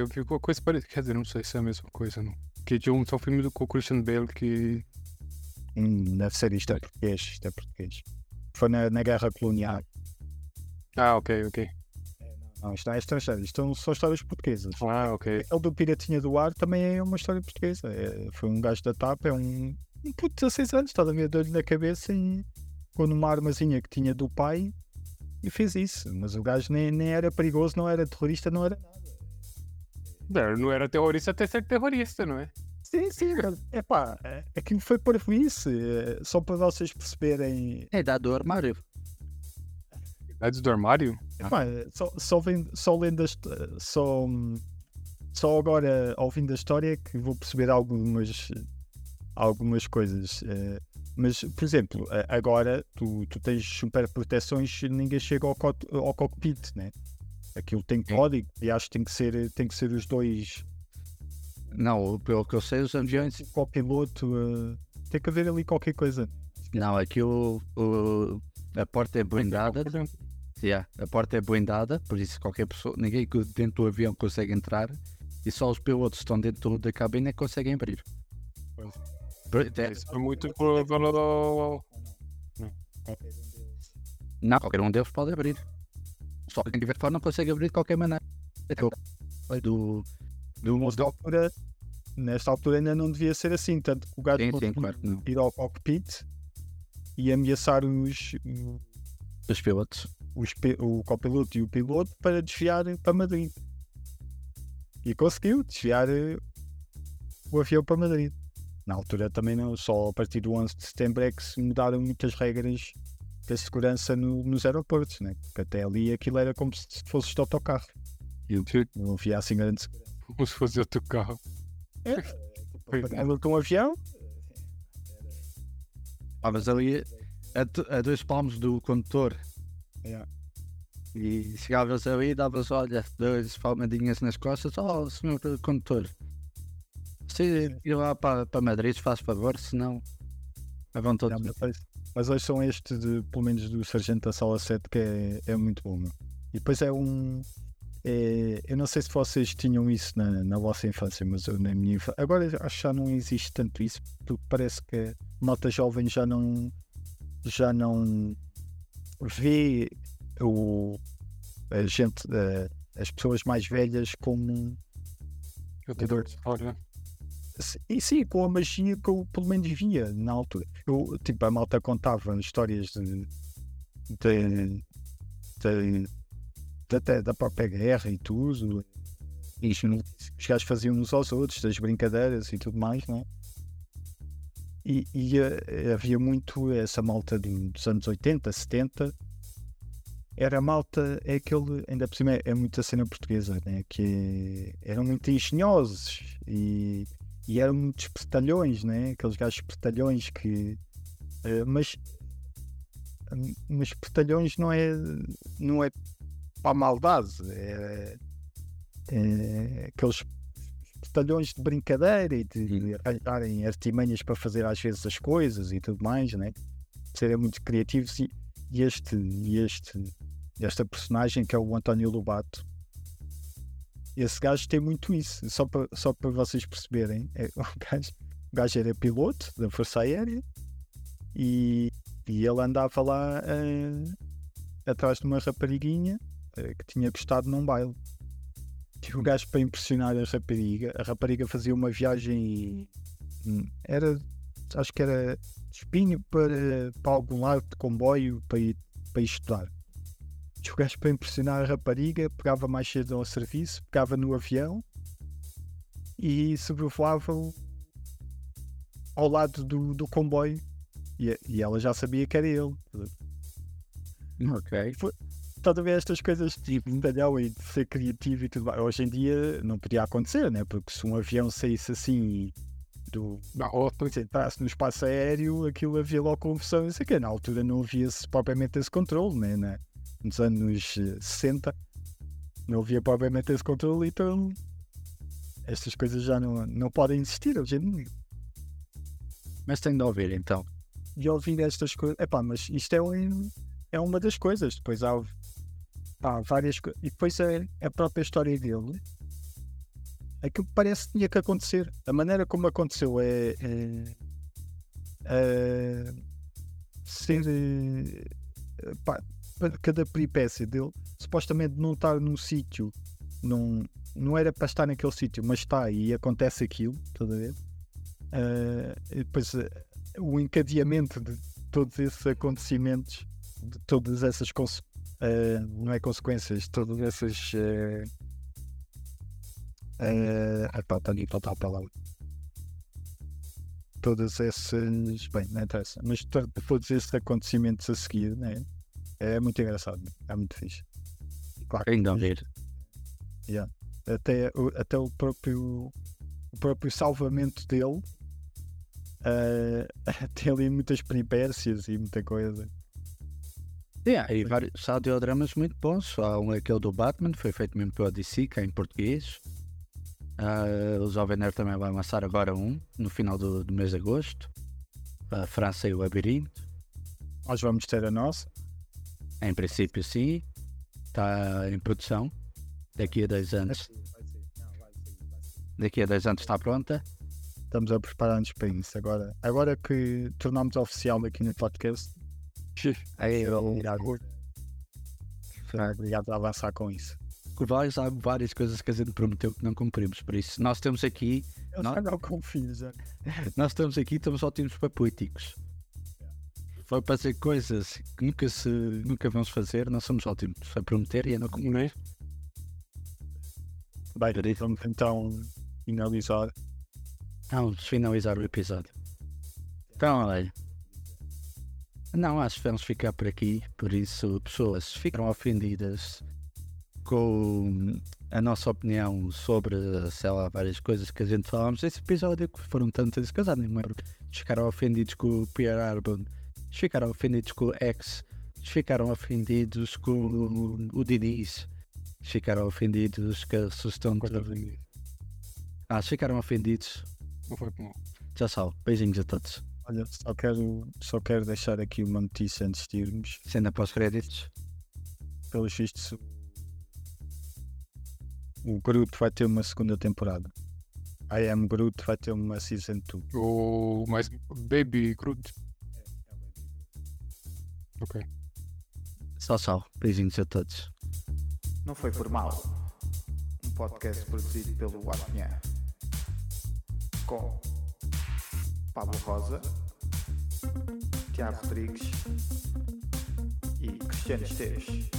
Eu vi uma coisa parecida. Quer dizer, não sei se é a mesma coisa, não. Que tinha um só filme do com o Christian Bale que. Hum, deve ser isto é português, isto é português. Foi na, na guerra colonial. Ah, ok, ok. Não, isto não é estrangeiro, isto são só histórias portuguesas. Ah, ok. O do Piratinha do Ar também é uma história portuguesa. É, foi um gajo da TAP, é um, um puto de 16 anos, está a ver dor na cabeça e com uma armazinha que tinha do pai e fez isso. Mas o gajo nem, nem era perigoso, não era terrorista, não era nada. Não, não era terrorista até ser terrorista, não é? Sim, sim, é, aquilo foi por isso, é, só para vocês perceberem. é da do armário. Idades do armário? Epá, só, só, vendo, só lendo a só, só agora ouvindo a história que vou perceber algumas, algumas coisas. Mas, por exemplo, agora tu, tu tens super proteções ninguém chega ao, cot- ao cockpit, né? Aquilo tem código e acho que tem que ser, tem que ser os dois, Não, pelo que eu sei, os aviões. o copiloto. eh, tem que haver ali qualquer coisa. Não, aqui o, o- a porta é blindada. Yeah, a porta é blindada, por isso qualquer pessoa, ninguém que dentro do avião consegue entrar e só os pilotos que estão dentro da cabine é que conseguem abrir. Pois. É- Isso foi muito por causa do. Não, qualquer um deles pode abrir. Só quem tiver fora não consegue abrir de qualquer maneira. Falei do, do Nesta altura, nesta altura ainda não devia ser assim, tanto que o gajo Sim, sim, claro ir ao cockpit e ameaçar os, dos pilotos. os o copiloto e o piloto para desviar para Madrid. E conseguiu desviar eh, o avião para Madrid. Na altura também não, só a partir do 11 de setembro é que se mudaram muitas regras da segurança no- nos aeroportos, né? porque até ali aquilo era como se fosse de autocarro, não havia assim grande segurança. Como se fosse outro carro. É, é. Pegava com um avião, Ah, mas ali a, a dois palmos do condutor Yeah. e chegavas ali e davas, olha, dois palmadinhas nas costas, oh senhor condutor, se ir lá para, para Madrid, se faz favor, senão vão todos. Não, mas, mas hoje são este, de, pelo menos do Sargento da Sala 7, que é, é muito bom. meu. E depois é um. é- eu não sei se vocês tinham isso na, na vossa infância, mas eu na minha infância. Agora acho que já não existe tanto isso, porque parece que a malta jovem já não. já não vê o, a gente, eh, as pessoas mais velhas como. Eu tenho dor de história. E sim, com a magia que eu pelo menos via na altura. Eu, tipo, a malta contava histórias de, de, de- até da própria guerra e tudo. E os os gajos faziam uns aos outros, das brincadeiras e tudo mais, não é? E, e, eh, havia muito essa malta do- dos anos 80, 70. Era malta, é aquele, ainda por cima é, é muita cena portuguesa, né? que eram muito engenhosos e, e eram muitos espertalhões, né? aqueles gajos espertalhões que. eh, mas. Mas espertalhões não é. não é para a maldade, é, é aqueles espertalhões de brincadeira e de, de arranjarem artimanhas para fazer às vezes as coisas e tudo mais, né? serem muito criativos e, e este, e este, esta personagem que é o António Lobato esse gajo tem muito isso, só para, só vocês perceberem. É, o, gajo, o gajo era piloto da Força Aérea e, e ele andava lá eh, atrás de uma rapariguinha eh, que tinha gostado num baile. E o gajo, para impressionar a rapariga, a rapariga fazia uma viagem hum, era, acho que era espinho para, para algum lado de comboio para ir, para ir estudar. E gajo, para impressionar a rapariga, pegava mais cedo ao serviço, pegava no avião e sobrevoava ao lado do, do comboio. E, e ela já sabia que era ele. Ok. Estás a ver estas coisas tipo de talhão e de ser criativo e tudo mais. Hoje em dia não podia acontecer, né? Porque se um avião saísse assim do, se entrasse no espaço aéreo, aquilo havia logo confusão, não sei o quê. Na altura não havia -se propriamente esse controle, né? Nos anos eh, 60 não havia propriamente esse controle, então estas coisas já não, não podem existir hoje em dia. Mas tem de ouvir então. E ouvir estas coisas, epá, mas isto é, um, é uma das coisas. Depois há, há várias coisas. E depois é a própria história dele. Aquilo que parece que tinha que acontecer. A maneira como aconteceu é. é- é ser. é, pá, cada peripécia dele, supostamente não estar num sítio, não, não era para estar naquele sítio, mas está e acontece aquilo, estás a ver? E depois eh, o encadeamento de todos esses acontecimentos, de todas essas conse- eh, não é consequências, todas essas está faltar a palavra. Todas essas. Bem, não interessa. Mas to- todos esses acontecimentos a seguir, né? É muito engraçado, é muito fixe. Claro, que Tem de ouvir. até, o- até o próprio o próprio salvamento dele eh, tem ali muitas peripécias e muita coisa. Yeah, e vários audiodramas muito bons. Há um aquele do Batman, foi feito mesmo pela DC, que é em português. Ah, o Jovem Nerd também vai lançar agora um, no final do, do mês de agosto. A França e o Labirinto. Nós vamos ter a nossa. Em princípio, sim. Está em produção. Daqui a dois anos. Daqui a dois anos está pronta. Estamos a preparar-nos para isso. Agora, agora que tornamos oficial aqui no podcast, Aí eu obrigado. Obrigado a avançar com isso. várias, há várias coisas que a gente prometeu que não cumprimos. Por isso, nós temos aqui, Eu Não? já não confio, já. nós estamos aqui, estamos ótimos para para fazer coisas que nunca, se, nunca vamos fazer, nós somos ótimos a prometer e a não cumprir. Né? Bem, vamos então finalizar. Vamos finalizar o episódio. Então, olha. Não, acho que vamos ficar por aqui. Por isso, pessoas ficaram ofendidas com a nossa opinião sobre, sei lá, várias coisas que a gente falámos nesse episódio, que foram tantas que eu já nem lembro. Ficaram ofendidos com o Pierre Arbon, ficaram ofendidos com o X, ficaram ofendidos com o, o Diniz, ficaram ofendidos com a sugestão de... Ah, ficaram ofendidos. Não foi bom. Já só, beijinhos a todos. Olha, só quero, só quero deixar aqui uma notícia antes de irmos. Cena pós-créditos. Pelos vistos, o- o Groot vai ter uma segunda temporada. I Am Groot vai ter uma Season 2. O mais Baby Groot. Ok. Só, só, beijinhos a todos. Não foi por mal. Um podcast produzido pelo Apinha. Com Pablo Rosa, Tiago Rodrigues e Cristiano Esteves.